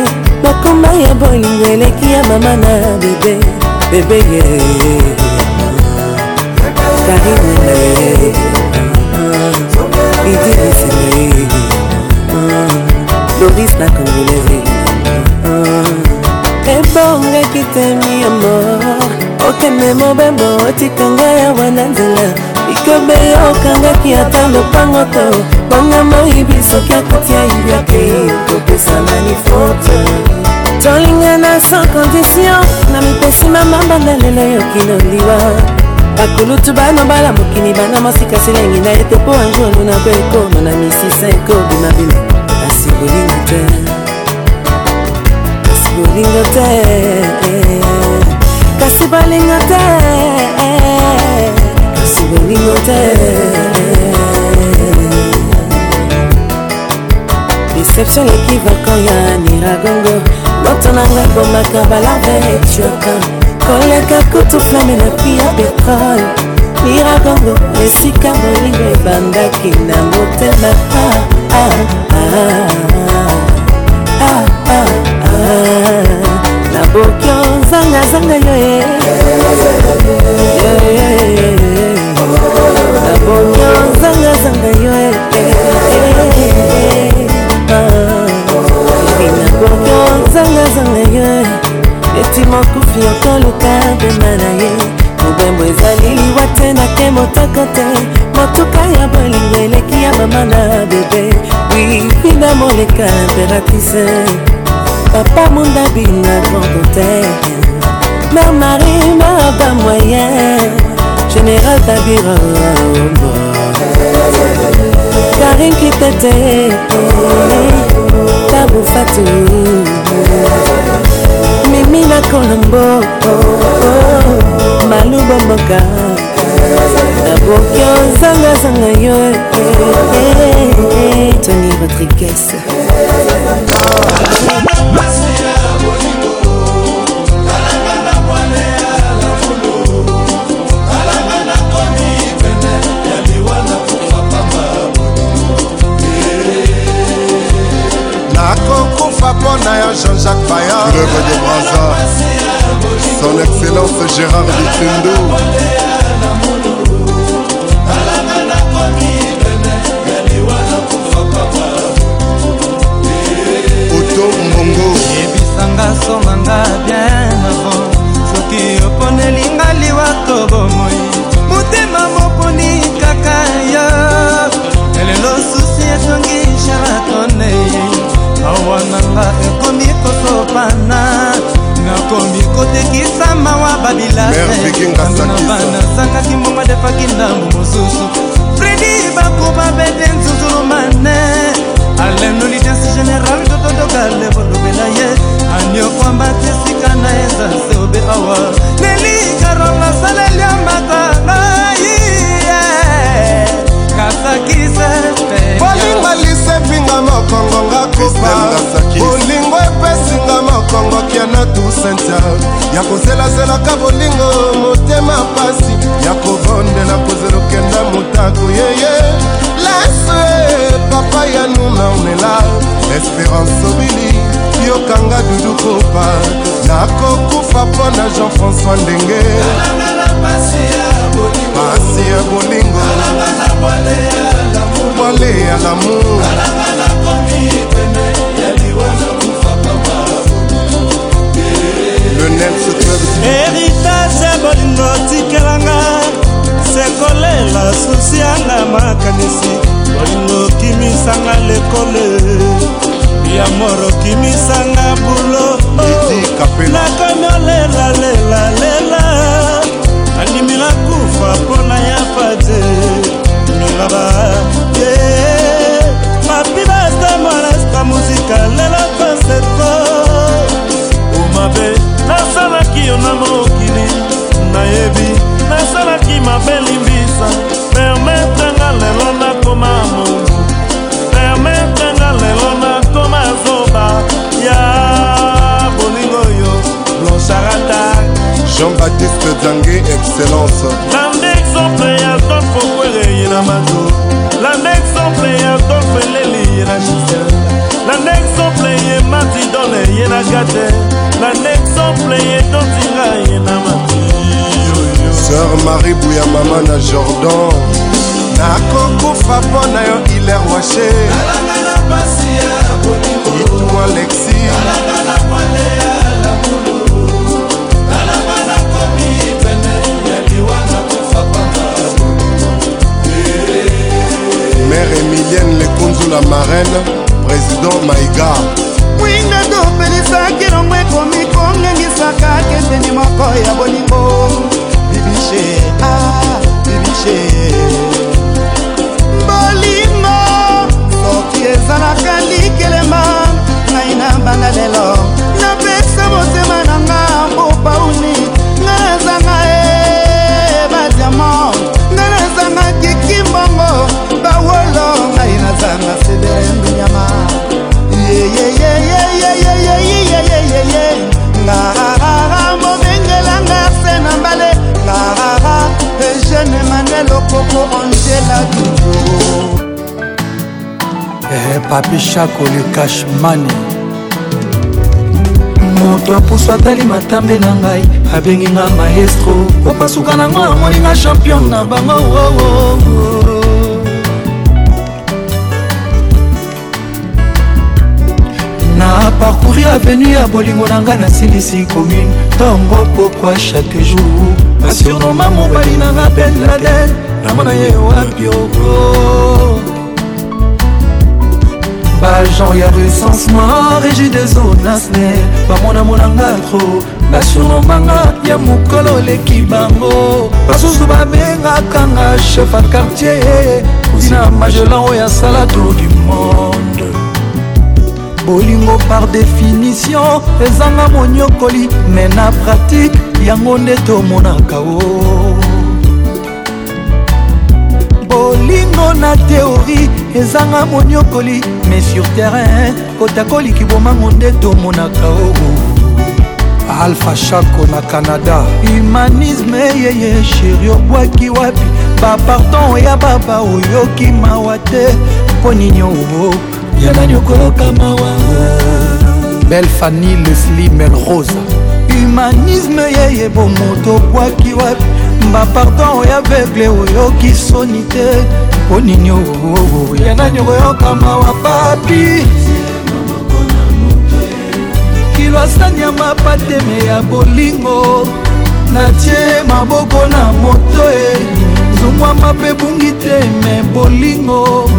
makoma ya bolingo eleki ya mama na bebe bebe ye yeah. karibu na yeye idilisi na yeye doris na congolaise ebongaki temi amor okende mobembo otikanga yawa na nzela likobe yo okangaki ata lopango to bonga moyibi soki akotia ibiake kopesana lifoto tolingana sans condition na mipesi mamamba na lelo yoki loliwa bakulutu bana bala mokili bana masika silengi na ete mpo anjolo na bo ekoma na misisa ekobimabima kasi bolingo te kasi bolingo te kasi balingo te kasi bolingo te deception eki vakan ya niragongo moto na ngai bomaka balarve etiokan koleka kutu flame na pi ya petrole miragongo esika molingo ebandaki na motema ah, ah, ah, naboki ozangazanga yo eh. naboki ozangazanga yo eh. naboki ozangazanga yo eh. eti moko okoluka pema na ye mobembo ezali liwa te na ke motoko te motuka ya bolingo eleki ya mama na bebe wifi na moleka imperatrise papa mondabi na grand hotel mer marie maba moyen général tabira karim kitete tabufatu mimi na kolombo maluba mboka naboki ozangazanga yo eh, eh, eh, tony rodriguez papi shako le cashmani moto apusu atali matambe na ngai abengi nga maestro opasuka nango amoni nga champion na bango oh, oh, oh. na parcouri avenu ya bolingo na ngai nasilisi commune ntongo pokwa chaque jour asurnoma mobali na nga ben laden namona ye wapi oko bajan ya rusens noir egidezonasne bamona monanga tro basurnomanga ya mokolo oleki bango basusu babengaka nga chef a quartier ozina magelan oyo asala tour du monde bolingo par définition ezanga monyokoli me na pratike yango nde tomonaka o bolingo na teorie ezanga moniokoli mais sur terrain kotakoliki bomango nde tomonaka oo alpha shako na canada humanisme yeye sheri obwaki wapi bapardon ya baba oyoki mawa te mpo nini oo ya nani okoloka mawa belle fanny lesli melrose humanisme yeye bomoto obwaki wapi bapardon ya vegle oyoki soni te ponini oo oh, oh, oh, yanga nyoko yokama wa papi kilo asani ya mapateme ya bolingo natie maboko na moto e eh. zongwama mpe bungi te me bolingo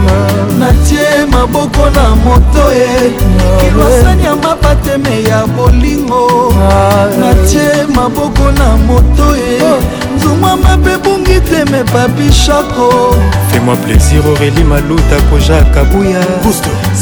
natie maboko na moto e eh. kilwasani ya mapateme ya bolingo ah, eh. natie maboko na moto e zumwa mabe bungi teme papi shoko fais-moi plaisir aurélie maluta kojaka buya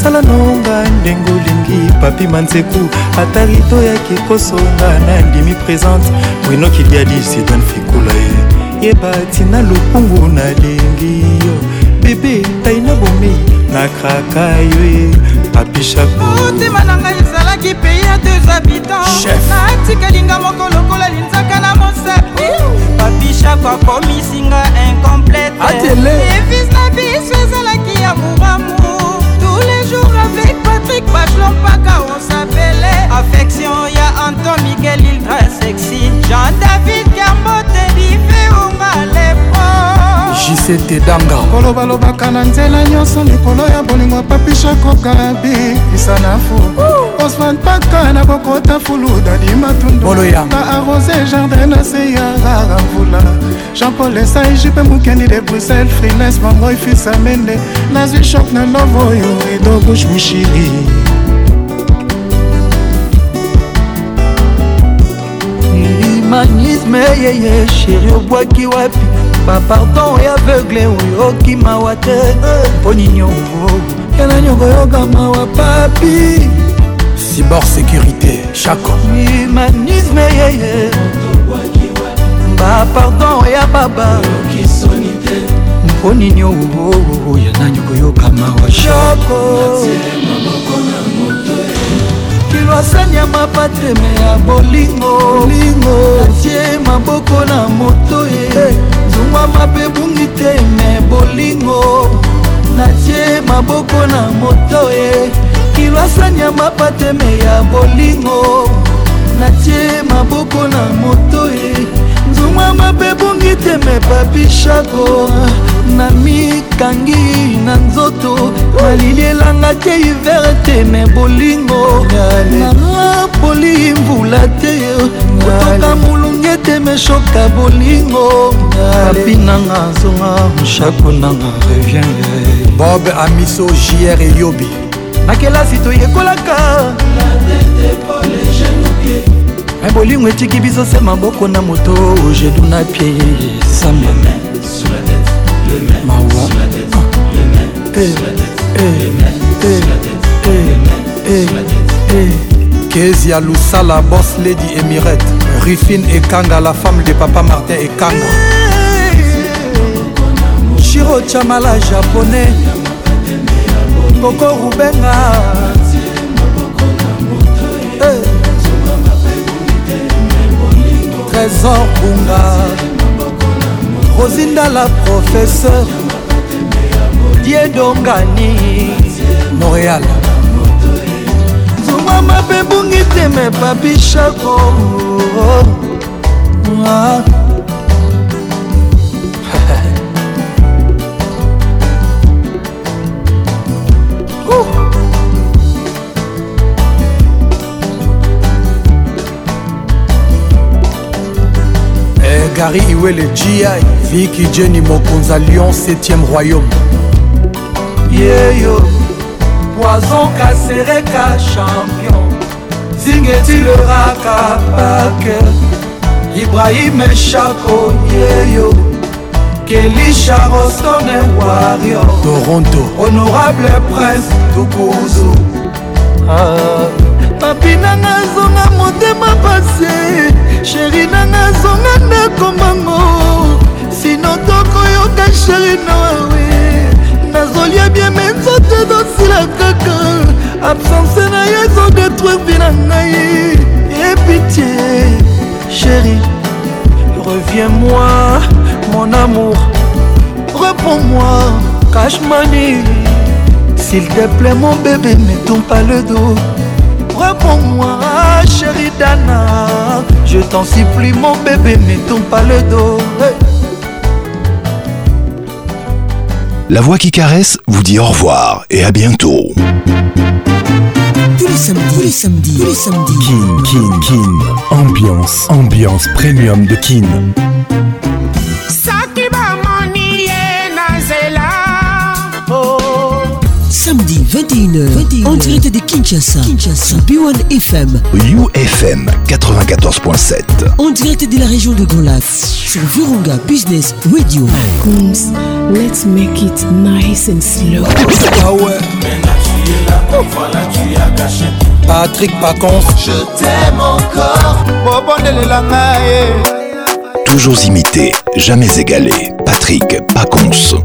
sala nonga ndenge olingi papi manzeku ata rito yaki kosonga nandimi présente winokidiadisidan fikula ye eh. yeba tina lokungu nalingi yo bebe tai na bomei nakraka yo ye eh. papishakomotema na ngai ezalaki pei ya deux habitants natikalinga moko lokola linzaka na mosapi babishako akomisinga incomplete evis na biso ezalaki ya moramu tous les jours avec patrik bachelon mpaka on s'apele affection ya anton miguel ildra sexy jean david carbo jise tedanga kolobalobaka na nzela nyonso likolo ya bolingo papishakokalabi isa na fu osman paka na bokota fulu dadi matunduna arose jardin na se ya rara mvula jean-paul esai jipe mokendi de bruxelles frines mangoi fils amende nazwi shok na love oyo rido bush mushiri humanisme yeye sheri obwaki wapi bapardon ya aveugle oyo okimawa te mpo nini ongo yana nyongo yokamawa papi cibor sécurité chaco humanisme yeye bapardon ya baba mpo nini owo yana nyongo yokamawa chako asani ya mapatreme ya bolingo atie maboko na moto ye zungwa mabe bungi te me bolingo natie maboko na moto ye kilo asani ya mapateme ya bolingo natie maboko na moto ye nzungwa mabe bungi te me babishako namikangi na nzoto malili elanga te hiver te me bolingo napoli mvula te kotoka molunge te meshoka bolingo papi nanga zonga moshapo nanga reviene bob amiso jr eyobi na kelasi toyekolaka me bolingo etiki biso se maboko na moto ojedu na pie samba Mawa. Kezia Lusala, boss lady Emirette. Rifine Ekanga, la femme de papa Martin Ekanga. Shiro Chamala, japonais. Coco Rubenga. Trésor Bunga. rosindala professeur diedongani montréal mama bebungi teme babishako oh, oh, ah. bakari iwele jia viki jeni mokonza lyon 7e royaume yeyo poison kasereka champion zingetileraka pake ibrahime chako yeyo kelisha rostone wario toronto honorable prince tukuzu ah. papinanga zonga motema pase sheri nanga zonga ndako mbango sino tokoyoka sheri nawawe nazolia bie me nzoto ezosila kaka absence na ye ezodetruirvi na ngai epitie sheri reviens-moi mon amour reprends-moi cashmani s'il te plaît mon bébé ne tourne pas le dos Pour moi chérie Dana. Je t'en supplie, mon bébé, mais tombe pas le dos. La voix qui caresse vous dit au revoir et à bientôt. Tous les samedis, tous les samedis, tous les samedis. Kin, Kin, Kin. Ambiance, ambiance premium de Kin. 21h, 21h, en direct de Kinshasa, Kinshasa, B1 FM, UFM 94.7, On direct de la région de Grand sur Virunga Business Radio. let's make it nice and slow. Ah Patrick Pacons, je t'aime encore. Toujours imité, jamais égalé. Patrick Pacons.